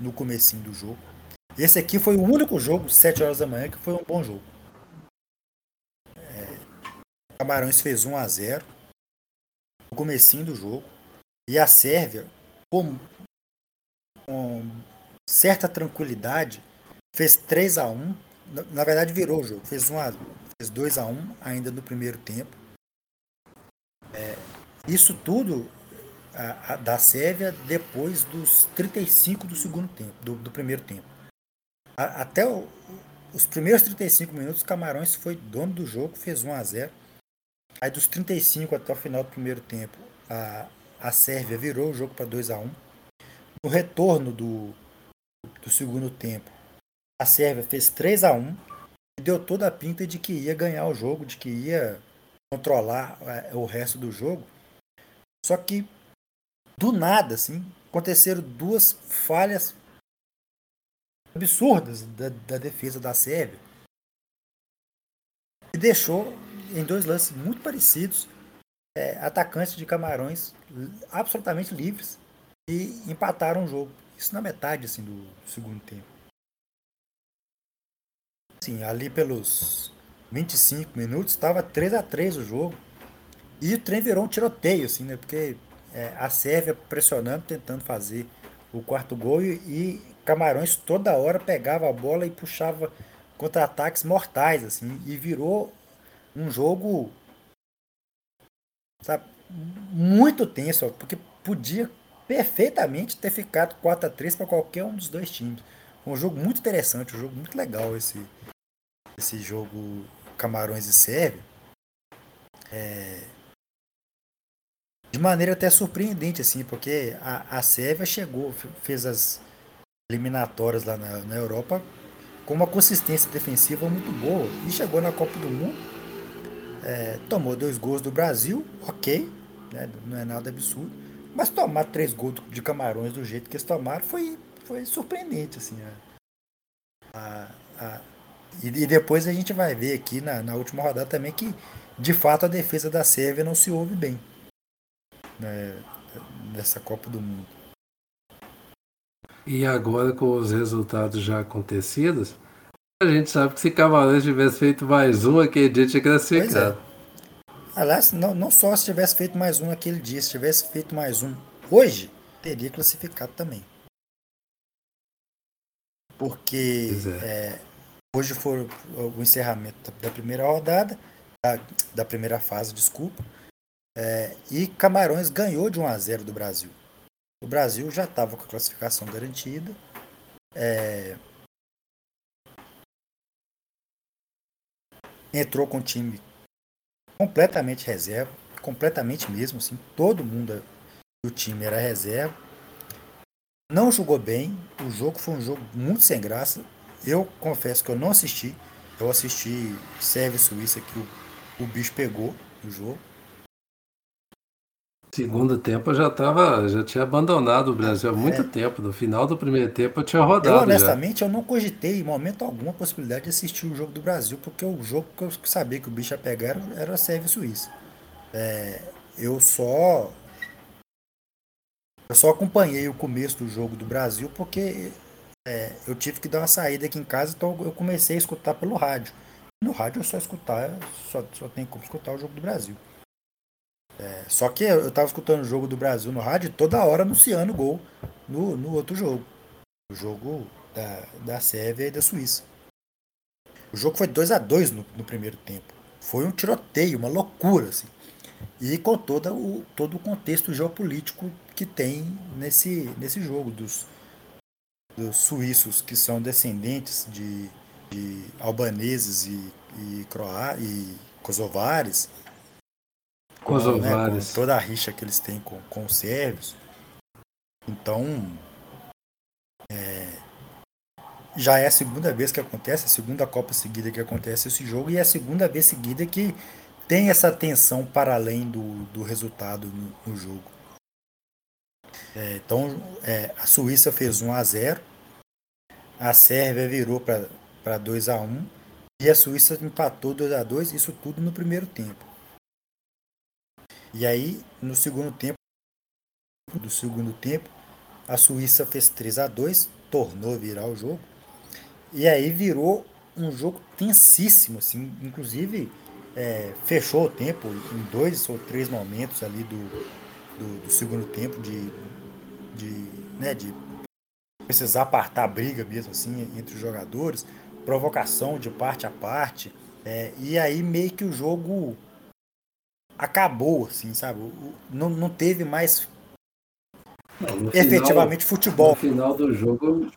no comecinho do jogo. Esse aqui foi o único jogo, 7 horas da manhã, que foi um bom jogo. Camarões fez 1 a 0 no comecinho do jogo. E a Sérvia, com, com certa tranquilidade, fez 3 a 1 na, na verdade virou o jogo, fez 1 a, fez 2 a 1 ainda no primeiro tempo. É, isso tudo a, a, da Sérvia depois dos 35 do segundo tempo, do, do primeiro tempo. A, até o, os primeiros 35 minutos, Camarões foi dono do jogo, fez 1 a 0 Aí dos 35 até o final do primeiro tempo, a, a Sérvia virou o jogo para 2 a 1 No retorno do, do segundo tempo, a Sérvia fez 3 a 1 e deu toda a pinta de que ia ganhar o jogo, de que ia controlar é, o resto do jogo. Só que do nada, assim, aconteceram duas falhas absurdas da, da defesa da Sérvia e deixou em dois lances muito parecidos, é, atacantes de Camarões absolutamente livres e empataram o jogo. Isso na metade assim, do segundo tempo. Sim, ali pelos 25 minutos estava 3 a 3 o jogo. E o trem virou um tiroteio, assim, né? Porque é, a Sérvia pressionando, tentando fazer o quarto gol e, e Camarões toda hora pegava a bola e puxava contra-ataques mortais, assim, e virou um jogo sabe, muito tenso, porque podia perfeitamente ter ficado 4 a 3 para qualquer um dos dois times. Um jogo muito interessante, um jogo muito legal esse, esse jogo Camarões e Sérvia. É, de maneira até surpreendente, assim, porque a, a Sérvia chegou, fez as eliminatórias lá na, na Europa com uma consistência defensiva muito boa e chegou na Copa do Mundo, é, tomou dois gols do Brasil, ok, né, não é nada absurdo, mas tomar três gols de Camarões do jeito que eles tomaram foi, foi surpreendente, assim, a, a, e, e, depois a gente vai ver aqui na, na última rodada também que de fato a defesa da Sérvia não se ouve bem né, nessa Copa do Mundo. E agora, com os resultados já acontecidos, a gente sabe que se Cavalões tivesse feito mais um aquele dia, tinha classificado. É. Aliás, não, não só se tivesse feito mais um naquele dia, se tivesse feito mais um hoje, teria classificado também. Porque é. É, hoje foi o encerramento da primeira rodada, da, da primeira fase, desculpa. É, e Camarões ganhou de 1 a 0 do Brasil. O Brasil já estava com a classificação garantida. É... Entrou com o time completamente reserva, completamente mesmo, assim, todo mundo do time era reserva. Não jogou bem, o jogo foi um jogo muito sem graça. Eu confesso que eu não assisti. Eu assisti Sérvia Suíça que o, o bicho pegou no jogo. Segundo tempo eu já tava, já tinha abandonado o Brasil há muito é. tempo. No final do primeiro tempo eu tinha rodado. Eu, honestamente, já. eu não cogitei em momento algum a possibilidade de assistir o jogo do Brasil, porque o jogo que eu sabia que o bicho ia pegar era, era a Sérvia Suíça. É, eu só. Eu só acompanhei o começo do jogo do Brasil porque é, eu tive que dar uma saída aqui em casa, então eu comecei a escutar pelo rádio. No rádio eu só escutar, só, só tem como escutar o jogo do Brasil. É, só que eu tava escutando o jogo do Brasil no rádio toda hora anunciando gol no, no outro jogo. O jogo da, da Sérvia e da Suíça. O jogo foi 2 a 2 no, no primeiro tempo. Foi um tiroteio, uma loucura, assim. E com todo o, todo o contexto geopolítico que tem nesse, nesse jogo dos, dos suíços que são descendentes de, de albaneses e, e, croá, e kosovares Kosovares. Né, com toda a rixa que eles têm com, com os sérvios. Então, é, já é a segunda vez que acontece, a segunda Copa seguida que acontece esse jogo, e é a segunda vez seguida que tem essa tensão para além do, do resultado no, no jogo. É, então, é, a Suíça fez 1 a 0 a Sérvia virou para 2 a 1 e a Suíça empatou 2 a 2 isso tudo no primeiro tempo. E aí, no segundo tempo, do segundo tempo, a Suíça fez 3 a 2 tornou virar o jogo. E aí virou um jogo tensíssimo, assim, inclusive é, fechou o tempo em dois ou três momentos ali do, do, do segundo tempo de, de, né, de precisar apartar a briga mesmo assim entre os jogadores, provocação de parte a parte. É, e aí meio que o jogo acabou, assim, sabe? Não, não teve mais não, efetivamente final, futebol. No final do jogo,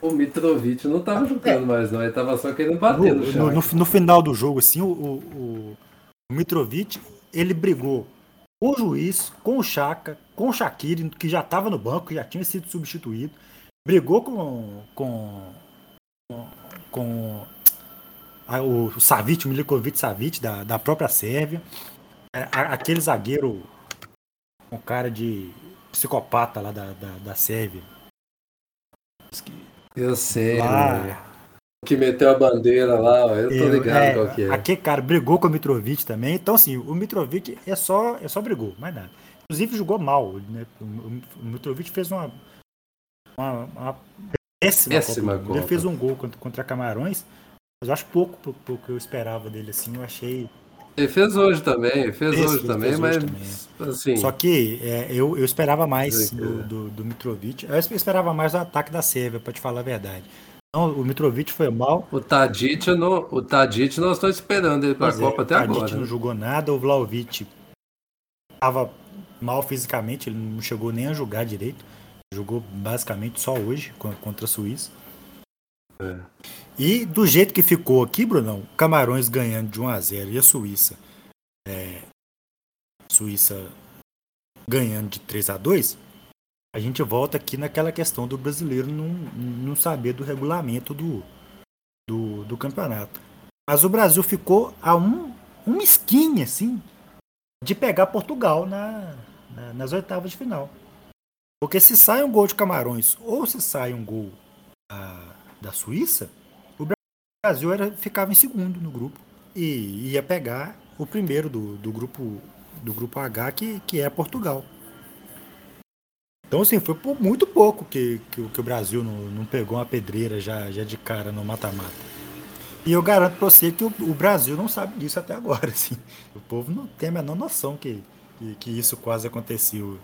o Mitrovic não estava jogando é. mais, não. Ele estava só querendo bater no, no chão. No, no, final do jogo, assim, o, o, o, Mitrovic, ele brigou com o juiz, com o Chaka, com o Shaqiri, que já estava no banco, já tinha sido substituído. Brigou com, com, com o Savic, o Milikovic Savic, da, da própria Sérvia. É, aquele zagueiro, um cara de psicopata lá da, da, da Sérvia. Eu sei, lá, que meteu a bandeira lá, eu tô ligado é, qual que é. Aquele cara brigou com o Mitrovic também. Então, assim, o Mitrovic é só, é só brigou, mais nada. Inclusive jogou mal. Né? O Mitrovic fez uma, uma, uma péssima, péssima. Copa. Ele fez um gol contra, contra Camarões, mas eu acho pouco pro, que eu esperava dele, assim, eu achei... Ele fez hoje também, fez Esse, hoje também, fez mas hoje também. assim... Só que é, eu, eu esperava mais do, do, do, Mitrovic, eu esperava mais do ataque da Sérvia, para te falar a verdade. Não, o Mitrovic foi mal. O Tadic, no, o Tadic nós estamos esperando ele para a é, Copa até agora. O Tadic não jogou nada, o Vlaovic estava mal fisicamente, ele não chegou nem a jogar direito. Jogou basicamente só hoje contra a Suíça. É. E do jeito que ficou aqui, Brunão, Camarões ganhando de 1 a 0 e a Suíça é, Suíça ganhando de 3 a 2 a gente volta aqui naquela questão do brasileiro não, não saber do regulamento do, do, do campeonato. Mas o Brasil ficou a um, uma esquinha, assim, de pegar Portugal na, na, nas oitavas de final. Porque se sai um gol de Camarões ou se sai um gol a, da Suíça, Brasil era, ficava em segundo no grupo e ia pegar o primeiro do, do grupo do grupo H, que, que é Portugal. Então, assim, foi por muito pouco que, que, que o Brasil não, não, pegou uma pedreira já, já de cara no mata-mata. E eu garanto pra você que o, o, Brasil não sabe disso até agora, assim. O povo não tem a menor noção que, que, que isso quase aconteceu.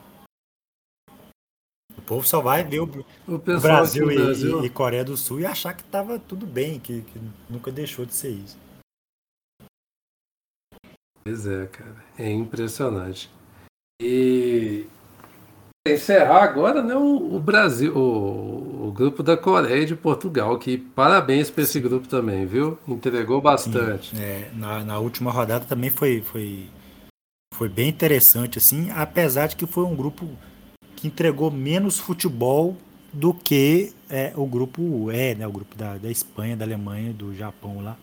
O povo só vai ver o, o, o Brasil, e, Brasil, E, Coreia do Sul e achar que tava tudo bem, que, que nunca deixou de ser isso. Pois é, cara. É impressionante. E encerrar agora né, o, o Brasil, o, o, grupo da Coreia e de Portugal, que parabéns para esse grupo também, viu? Entregou bastante. É, na, na última rodada também foi, foi, foi bem interessante, assim, apesar de que foi um grupo que entregou menos futebol do que é, o grupo E, né, o grupo da, da Espanha, da Alemanha, do Japão lá.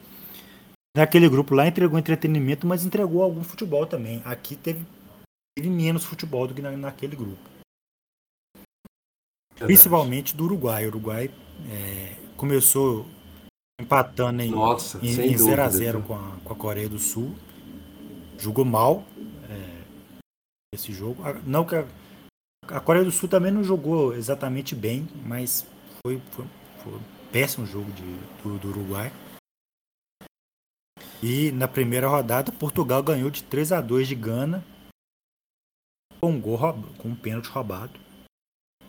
Naquele grupo lá entregou entretenimento, mas entregou algum futebol também. Aqui teve, teve menos futebol do que na, naquele grupo. Principalmente do Uruguai. O Uruguai é, começou empatando em, Nossa, em, em 0 a 0 com a, com a Coreia do Sul. Jogou mal é, esse jogo. Não que a, a, Coreia do Sul também não jogou exatamente bem, mas foi, foi, foi um péssimo jogo de, do, do Uruguai. E na primeira rodada, Portugal ganhou de 3 a 2 de Gana com um gol com um pênalti roubado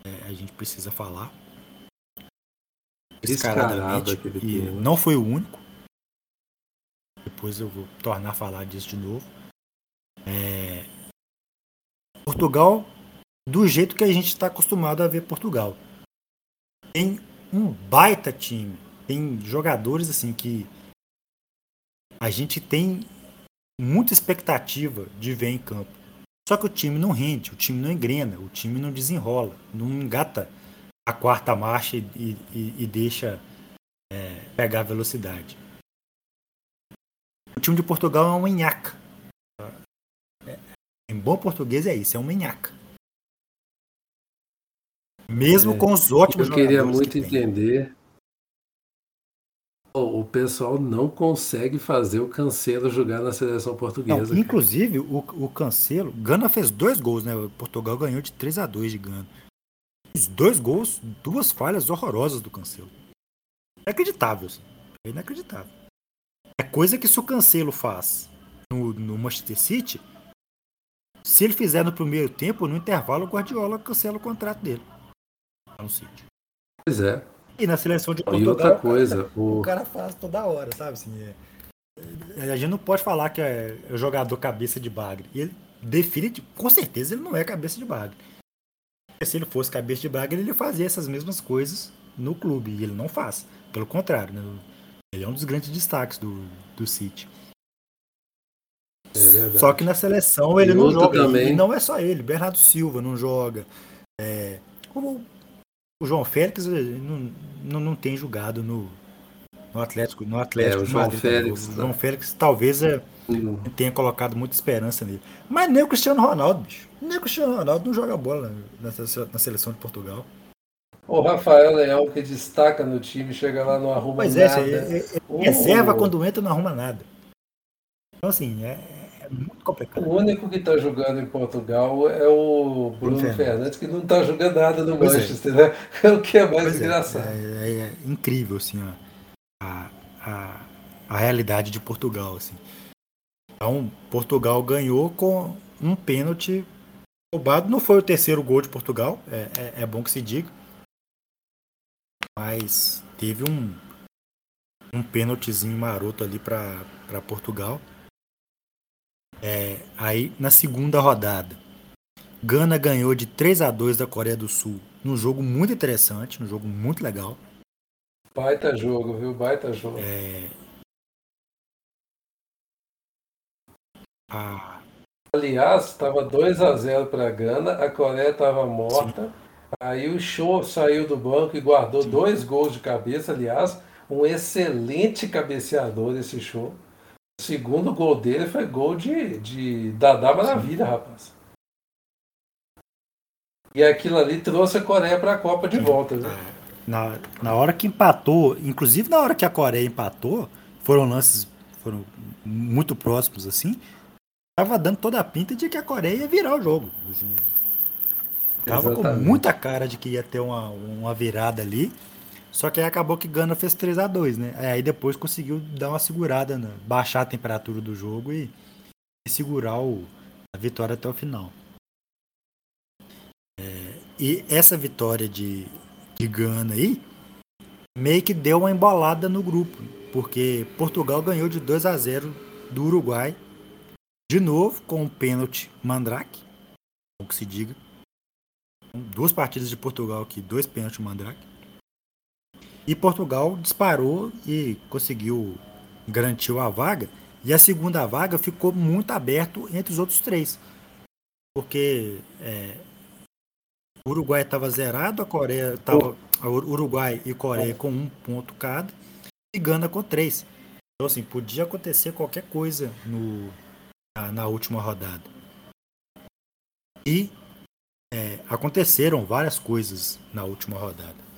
é, a gente precisa falar. Descaradamente. E não foi o único. Depois eu vou tornar a falar disso de novo. É... Portugal, do jeito que a gente está acostumado a ver Portugal. Tem um baita time. Tem jogadores assim que a gente tem muita expectativa de ver em campo. Só que o time não rende, o time não engrena, o time não desenrola, não engata a quarta marcha e, e, e deixa é, pegar velocidade. O time de Portugal é uma nhaca. É, em bom português é isso, é uma nhaca. Mesmo é, com os ótimos Eu queria muito que entender o pessoal não consegue fazer o Cancelo jogar na seleção portuguesa. Não, inclusive, o, o Cancelo, Gana fez dois gols, né? Portugal ganhou de 3 a 2 de Gana. Os dois gols, duas falhas horrorosas do Cancelo. Inacreditável, assim. É inacreditável. É coisa que se o Cancelo faz no, no Manchester City, se ele fizer no primeiro tempo, no intervalo, o Guardiola cancela o contrato dele. No City. Pois é. E na seleção de Portugal, e outra coisa, o... o cara faz toda hora, sabe? Assim, é... A gente não pode falar que é o jogador cabeça de bagre. E ele define, com certeza, ele não é cabeça de bagre. Se ele fosse cabeça de bagre, ele fazia essas mesmas coisas no clube. E ele não faz. Pelo contrário, né? ele é um dos grandes destaques do, do City. É só que na seleção ele e não joga. Também. E não é só ele. Bernardo Silva não joga. É, o o João Félix não, não, não tem jogado no, no Atlético, no Atlético é, o João Madrid, Félix, o João né? Félix talvez é, tenha colocado muita esperança nele. Mas nem o Cristiano Ronaldo, bicho. Nem o Cristiano Ronaldo não joga bola na, na seleção de Portugal. O Rafael Leão, que destaca no time, chega lá não arruma pois é, nada. É, é, é, reserva quando entra não arruma nada. Então, assim, é, é muito complicado. O único que está jogando em Portugal é o Bruno, Bruno Fernandes, que não está jogando nada no pois é. Manchester, é. né? É o que é mais pois engraçado. É, é, é, incrível, assim, a, a, a realidade de Portugal, assim. Então, Portugal ganhou com um pênalti roubado. Não foi o terceiro gol de Portugal, é, é, é bom que se diga. Mas teve um, um pênaltizinho maroto ali para Portugal. É, aí na segunda rodada, Gana ganhou de 3 a 2 da Coreia do Sul, num jogo muito interessante, num jogo muito legal. Baita jogo, viu? Baita jogo. É... A... Aliás, estava 2 a 0 para Gana, a Coreia estava morta. Sim. Aí o Show saiu do banco e guardou Sim. dois gols de cabeça, aliás um excelente cabeceador esse show. O segundo gol dele foi gol de, de Dadá Maravilha, rapaz. E aquilo ali trouxe a Coreia para a Copa de volta. Na, na hora que empatou, inclusive na hora que a Coreia empatou, foram lances foram muito próximos assim. Tava dando toda a pinta de que a Coreia ia virar o jogo. Assim, tava Exatamente. com muita cara de que ia ter uma, uma virada ali. Só que aí acabou que Gana fez 3 a 2 né? Aí depois conseguiu dar uma segurada, né? baixar a temperatura do jogo e, e segurar o, a vitória até o final. É, e essa vitória de, de Gana aí meio que deu uma embolada no grupo, porque Portugal ganhou de 2 a 0 do Uruguai, de novo com um pênalti Mandrake, o que se diga. Duas partidas de Portugal aqui, dois pênaltis Mandrake. E Portugal disparou e conseguiu garantir a vaga. E a segunda vaga ficou muito aberto entre os outros três. Porque é, o Uruguai estava zerado, a Coreia estava. Uruguai e Coreia com um ponto cada, e Gana com três. Então, assim, podia acontecer qualquer coisa no, na, na última rodada. E é, aconteceram várias coisas na última rodada.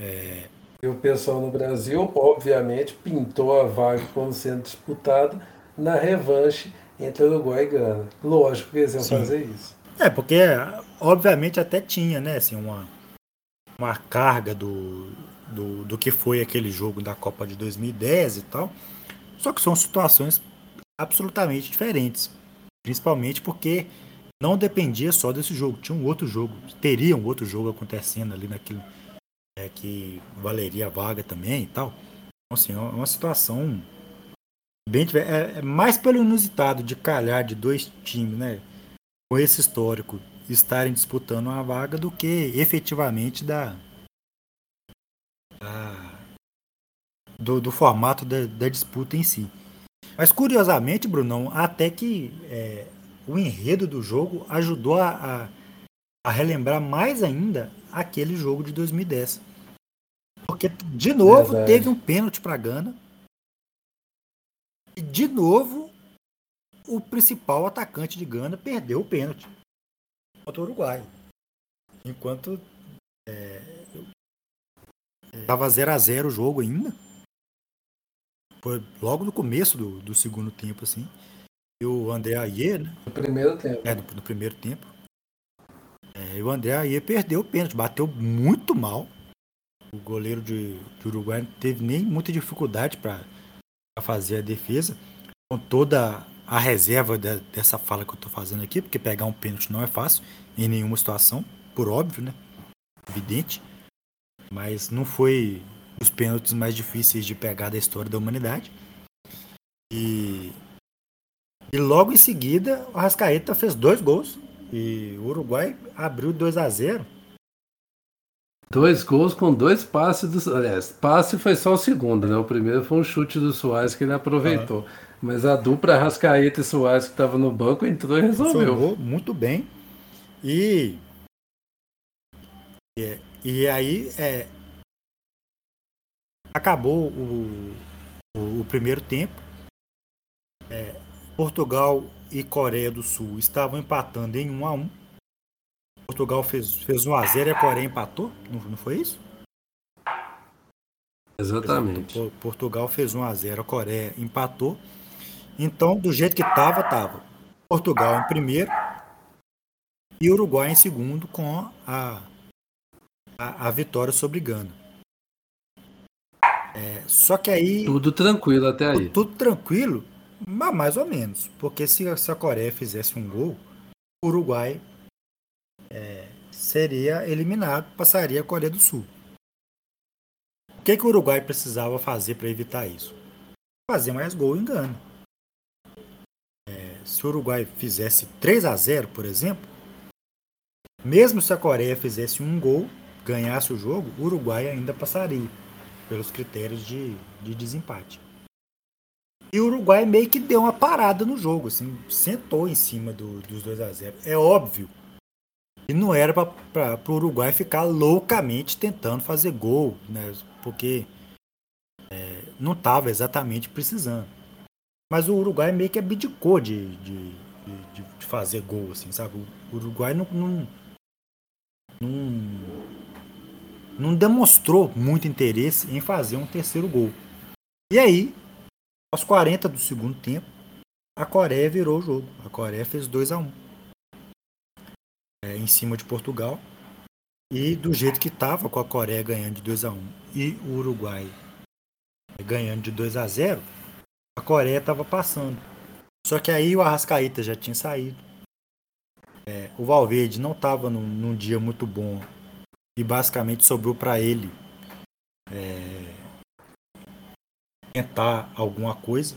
É... E o pessoal no Brasil, obviamente, pintou a vaga como sendo disputada na revanche entre Uruguai e Gana. Lógico que eles iam Sim. fazer isso. É, porque obviamente até tinha, né, assim, uma, uma carga do, do, do que foi aquele jogo da Copa de 2010 e tal. Só que são situações absolutamente diferentes. Principalmente porque não dependia só desse jogo. Tinha um outro jogo, teria um outro jogo acontecendo ali naquele, é, que valeria a vaga também e tal. Então, assim, é uma situação bem é, é mais pelo inusitado de calhar de dois times, né, com esse histórico estarem disputando uma vaga do que efetivamente da, da do, do, formato da, da, disputa em si. Mas curiosamente, Brunão, até que é, o enredo do jogo ajudou a, a, a relembrar mais ainda aquele jogo de 2010. Porque, de novo, Verdade. teve um pênalti para Gana. E, de novo, o principal atacante de Gana perdeu o pênalti contra o Uruguai. Enquanto estava 0 a 0 o jogo ainda. Foi logo no começo do, do segundo tempo, assim. E o André Aie, né? No primeiro tempo. É, no primeiro tempo. É, o André Aie perdeu o pênalti, bateu muito mal. O goleiro de, de Uruguai não teve nem muita dificuldade para fazer a defesa. Com toda a reserva de, dessa fala que eu estou fazendo aqui, porque pegar um pênalti não é fácil em nenhuma situação, por óbvio, né? Evidente. Mas não foi os pênaltis mais difíceis de pegar da história da humanidade. E, e logo em seguida, o Rascaeta fez dois gols e o Uruguai abriu 2 a 0 Dois gols com dois passes do. Aliás, passe foi só o segundo, né? O primeiro foi um chute do Soares que ele aproveitou. Uhum. Mas a dupla Rascaeta e Soares que estava no banco entrou e resolveu. Funcionou muito bem. E. E, e aí é, acabou o, o, o primeiro tempo. É, Portugal e Coreia do Sul estavam empatando em 1 a 1 Portugal fez, fez 1x0 e a Coreia empatou? Não, não foi isso? Exatamente. Portugal fez 1x0, a Coreia empatou. Então, do jeito que estava, estava Portugal em primeiro e Uruguai em segundo com a, a, a vitória sobre Gana. É, só que aí. Tudo tranquilo até aí. Tudo tranquilo, mas mais ou menos. Porque se, a Coreia fizesse um gol, o Uruguai é, seria eliminado, passaria a Coreia do Sul. O que, que o Uruguai precisava fazer para evitar isso? Fazer mais gol em Gana. É, se o Uruguai fizesse 3 a 0 por exemplo, mesmo se a Coreia fizesse um gol, ganhasse o jogo, o Uruguai ainda passaria pelos critérios de, de desempate. E o Uruguai meio que deu uma parada no jogo, assim, sentou em cima do, dos 2 a 0 É óbvio que não era para o Uruguai ficar loucamente tentando fazer gol, né? Porque é, não estava exatamente precisando. Mas o Uruguai meio que abdicou de, de, de, de fazer gol, assim, sabe? O Uruguai não, não, não, não demonstrou muito interesse em fazer um terceiro gol. E aí, aos 40 do segundo tempo, a Coreia virou o jogo. A Coreia fez 2 a 1 é, em cima de Portugal. E do jeito que estava, com a Coreia ganhando de 2 a 1 e o Uruguai ganhando de 2 a 0 a Coreia estava passando. Só que aí o Arrascaíta já tinha saído. É, o Valverde não estava num, num, dia muito bom e basicamente sobrou para ele é, tentar alguma coisa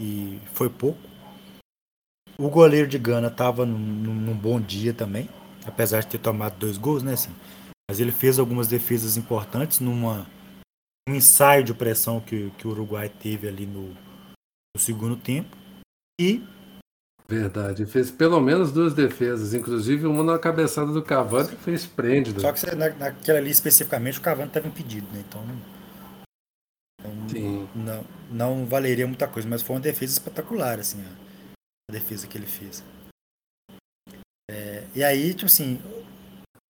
e foi pouco. O goleiro de Gana estava num, num, bom dia também, apesar de ter tomado dois gols, né? Assim, mas ele fez algumas defesas importantes numa um ensaio de pressão que, que o Uruguai teve ali no, no segundo tempo e Verdade, fez pelo menos duas defesas, inclusive uma na cabeçada do Cavani que foi esplêndido. Só que na, naquela ali especificamente o Cavani estava impedido, né? Então, então não, não valeria muita coisa, mas foi uma defesa espetacular, assim, a, defesa que ele fez. É, e aí, tipo assim,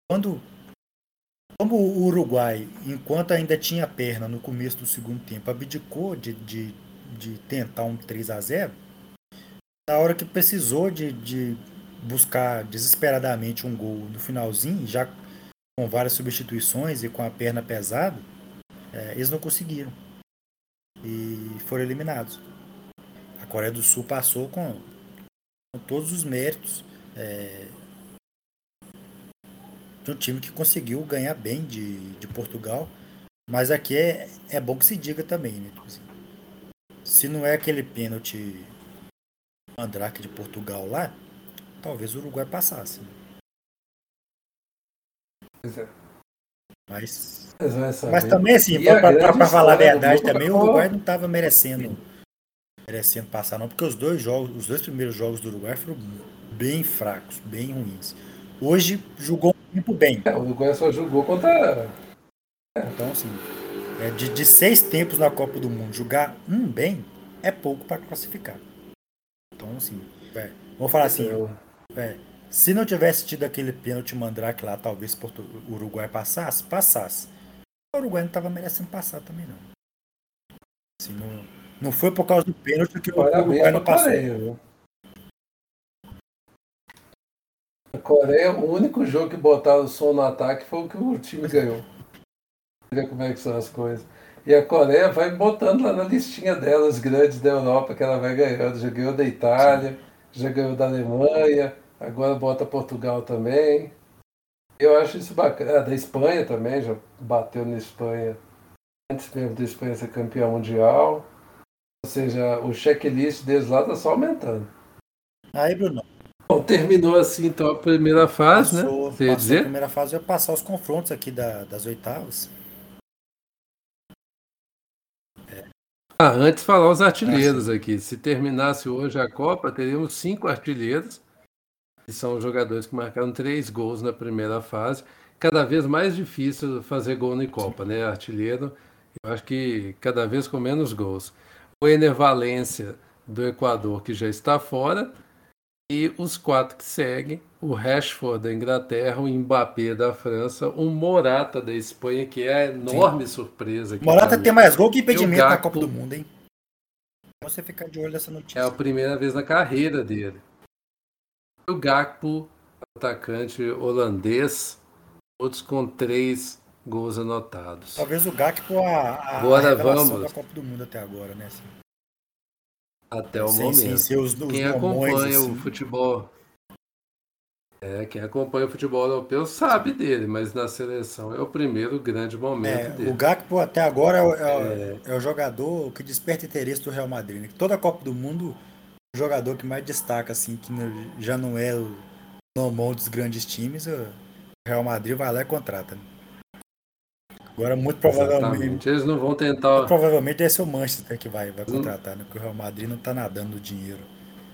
quando como o Uruguai, enquanto ainda tinha perna no começo do segundo tempo, abdicou de, de, de tentar um 3 a 0 na hora que precisou de, de buscar desesperadamente um gol no finalzinho, já com várias substituições e com a perna pesada, é, eles não conseguiram. E foram eliminados. A Coreia do Sul passou com, com todos os méritos é, de um time que conseguiu ganhar bem de, de Portugal. Mas aqui é, é bom que se diga também, né? Tipo assim, se não é aquele pênalti Andraque de Portugal lá, talvez o Uruguai passasse. Pois é. Mas, mas também assim, para falar a verdade também, o Uruguai não estava merecendo merecendo passar não, porque os dois jogos, os dois primeiros jogos do Uruguai foram bem fracos, bem ruins. Hoje jogou um tempo bem. É, o Uruguai só jogou contra então assim, é, de, de seis tempos na Copa do Mundo, jogar um bem é pouco para classificar. Então, assim, é, vamos falar assim, é, se não tivesse tido aquele pênalti mandrake lá, talvez o Uruguai passasse, passasse. O Uruguai não estava merecendo passar também, não. Assim, não, não foi por causa do pênalti que o Uruguai não passou. Coreia, a Coreia, o único jogo que botaram o som no ataque foi o que o time ganhou. Ver como é que são as coisas. E a Coreia vai botando lá na listinha delas grandes da Europa que ela vai ganhando. Já ganhou da Itália, já ganhou da Alemanha, agora bota Portugal também. Eu acho isso bacana. Ah, da Espanha também, já bateu na Espanha antes mesmo da Espanha ser campeão mundial. Ou seja, o checklist deles lá está só aumentando. Aí, Bruno. Bom, terminou assim então a primeira fase, né? passou, né? Você dizer? A primeira fase vai passar os confrontos aqui da, das oitavas. Ah, antes falar os artilheiros aqui. Se terminasse hoje a Copa, teríamos cinco artilheiros, que são jogadores que marcaram três gols na primeira fase. Cada vez mais difícil fazer gol em Copa, né? Artilheiro, eu acho que cada vez com menos gols. O Ener Valência, do Equador, que já está fora, e os quatro que seguem, o Rashford da Inglaterra, o Mbappé da França, o Morata da Espanha, que é a enorme Sim. surpresa. Morata tem mais gol que impedimento na Copa do Mundo, hein? Você ficar de olho nessa notícia. É a primeira vez na carreira dele. O Gakpo, atacante holandês, todos com três gols anotados. Talvez o Gakpo a, a agora vamos. da Copa do Mundo até agora, né? Assim. Até o sem, momento. Os, os quem acompanha assim. o futebol. É, quem acompanha o futebol europeu sabe dele, mas na seleção é o primeiro grande momento é, dele. O Gakpo até agora é o, é, é. é o, jogador que desperta interesse do Real Madrid. Né? Toda a Copa do Mundo, jogador que mais destaca, assim, que já não é o normal dos grandes times, o Real Madrid vai lá e contrata. Né? Agora, muito provavelmente. Exatamente. Eles não vão tentar. Provavelmente é ser o Manchester que vai, vai contratar, né? Porque o Real Madrid não tá nadando dinheiro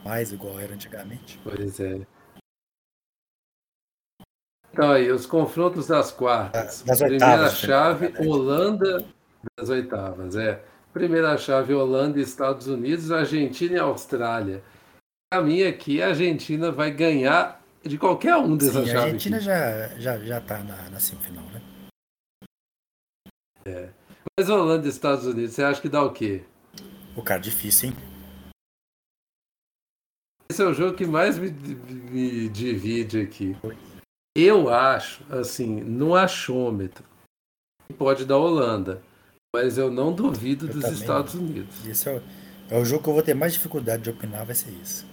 mais igual era antigamente. Pois é. Então aí, os confrontos das quartas. Das Primeira oitavas, chave, Holanda das oitavas, é. Primeira chave, Holanda Estados Unidos, Argentina e Austrália. Para mim aqui, a Argentina vai ganhar de qualquer um dessas chaves. A Argentina já, já, já tá na, na semifinal, né? É. Mas Holanda e Estados Unidos, você acha que dá o quê? O cara difícil, hein? Esse é o jogo que mais me, me divide aqui. Eu acho, assim, no achômetro, pode dar Holanda, mas eu não duvido eu dos também. Estados Unidos. Esse é o, é o jogo que eu vou ter mais dificuldade de opinar, vai ser isso.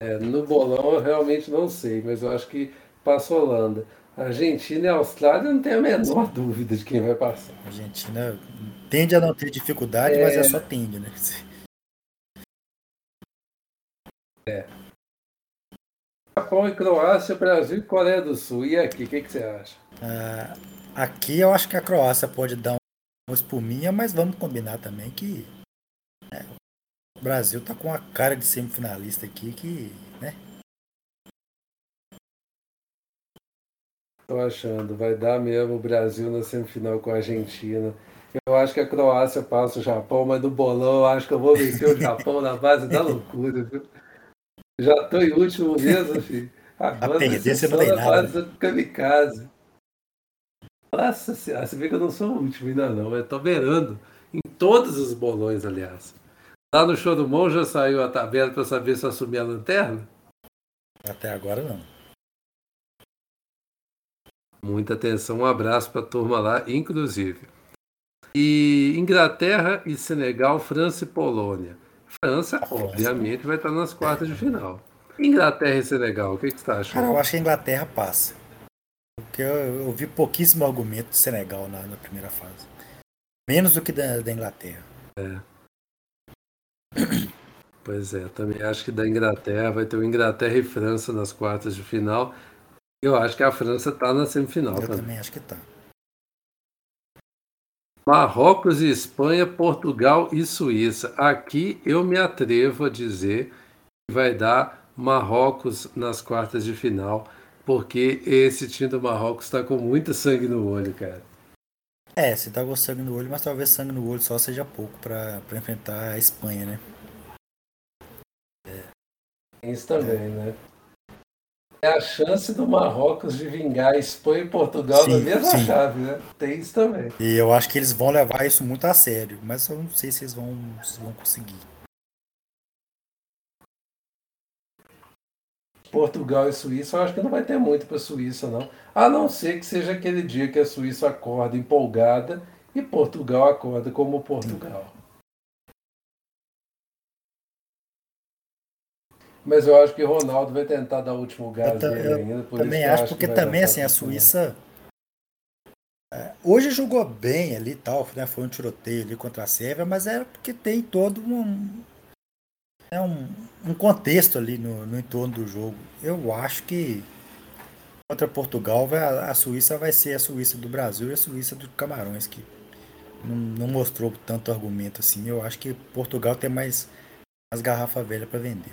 É, no bolão eu realmente não sei, mas eu acho que passa Holanda. Argentina e Austrália não tem a menor dúvida de quem vai passar. A Argentina tende a não ter dificuldade, é... mas é só tende, né? É. Japão e Croácia, Brasil e Coreia do Sul. E aqui, o que, que, você acha? Ah, aqui eu acho que a Croácia pode dar uma espuminha, mas vamos combinar também que né, o Brasil tá com a cara de semifinalista aqui que, né? Tô achando, vai dar mesmo o Brasil na semifinal com a Argentina. Eu acho que a Croácia passa o Japão, mas no bolão eu acho que eu vou vencer o Japão na base da loucura, viu? Já tô em último mesmo, filho. Agora a perder, você não tem nada. base do kamikaze. Nossa senhora, você vê que eu não sou o último ainda não, eu tô beirando em todos os bolões, aliás. Lá no show do Mon já saiu a tabela para saber se eu assumi a lanterna? Até agora não. Muita atenção, um abraço para a turma lá, inclusive. E Inglaterra e Senegal, França e Polônia. França, obviamente, vai estar nas quartas de final. Inglaterra e Senegal, o que, que você está achando? Cara, eu acho que a Inglaterra passa. Porque eu, eu vi pouquíssimo argumento do Senegal na, na, primeira fase. Menos do que da, da Inglaterra. É. Pois é, também acho que da Inglaterra vai ter o Inglaterra e França nas quartas de final. Eu acho que a França está na semifinal. Eu também. também acho que está. Marrocos e Espanha, Portugal e Suíça. Aqui eu me atrevo a dizer que vai dar Marrocos nas quartas de final, porque esse time do Marrocos está com muito sangue no olho, cara. É, você tá com sangue no olho, mas talvez sangue no olho só seja pouco para enfrentar a Espanha, né? É. Isso também, é. né? é a chance do Marrocos de vingar Espanha e Portugal sim, na mesma sim. chave, né? Tem isso também. E eu acho que eles vão levar isso muito a sério, mas eu não sei se eles vão, se vão conseguir. Portugal e Suíça, eu acho que não vai ter muito para a Suíça, não. A não ser que seja aquele dia que a Suíça acorda empolgada e Portugal acorda como Portugal. Mas eu acho que Ronaldo vai tentar dar o último gás dele ainda. também acho, porque também assim, a Suíça. É, hoje jogou bem ali tal, né? Foi um tiroteio ali contra a Sérvia, mas era porque tem todo um, é um, um contexto ali no, no entorno do jogo. Eu acho que contra Portugal vai, a Suíça vai ser a Suíça do Brasil e a Suíça do Camarões, que não, não mostrou tanto argumento assim. Eu acho que Portugal tem mais as garrafas velhas para vender.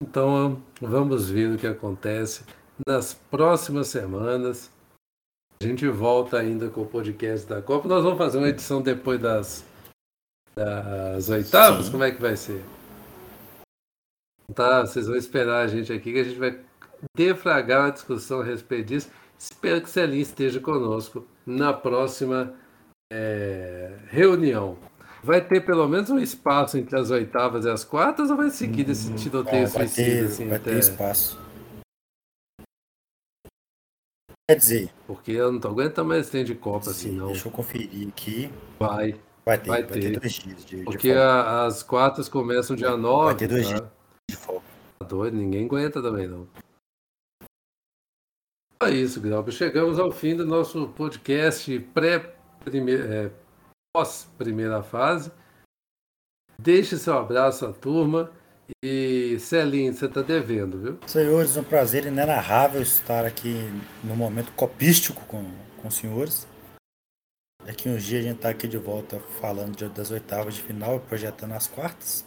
Então vamos ver o que acontece nas próximas semanas. A gente volta ainda com o podcast da Copa. Nós vamos fazer uma edição depois das, das oitavas. Sim. Como é que vai ser? Tá, vocês vão esperar a gente aqui que a gente vai defragar uma discussão a respeito disso. Espero que o Celinho esteja conosco na próxima é, reunião, vai ter pelo menos um espaço entre as oitavas e as quartas ou vai seguir desse tiroteio vai suicida? ter, assim, vai até... ter espaço. Quer dizer, Porque eu não tô aguentando mais trem de Copa assim, sim, não. deixa eu conferir aqui. Vai. Vai ter, Vai vai, ter. ter. dois dias de, de Porque folga. a- as quartas começam dia 9. ter dois tá? dias. de folga. Tá doido, ninguém aguenta também não. É isso, Glauber. Chegamos ao fim do nosso podcast pré é, pós primeira fase. Deixe seu abraço à turma e Celinho, você tá devendo, viu? Senhores, um prazer inenarrável estar aqui no momento copístico com, com os senhores. Daqui uns dias a gente tá aqui de volta falando de- das oitavas de final e projetando as quartas.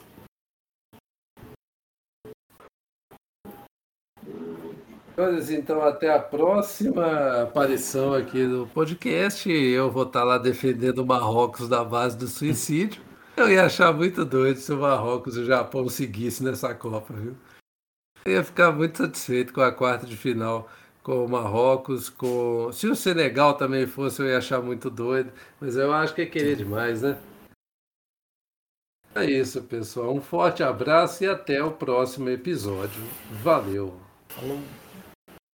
Senhores, então até a próxima aparição aqui no podcast. Eu vou estar lá defendendo o Marrocos da base do suicídio. Eu ia achar muito doido se o Marrocos e o Japão seguissem nessa Copa, viu? Eu ia ficar muito satisfeito com a quarta de final com o Marrocos, com. Se o Senegal também fosse, eu ia achar muito doido. Mas eu acho que é querer demais, né? É isso, pessoal. Um forte abraço e até o próximo episódio. Valeu! Falou!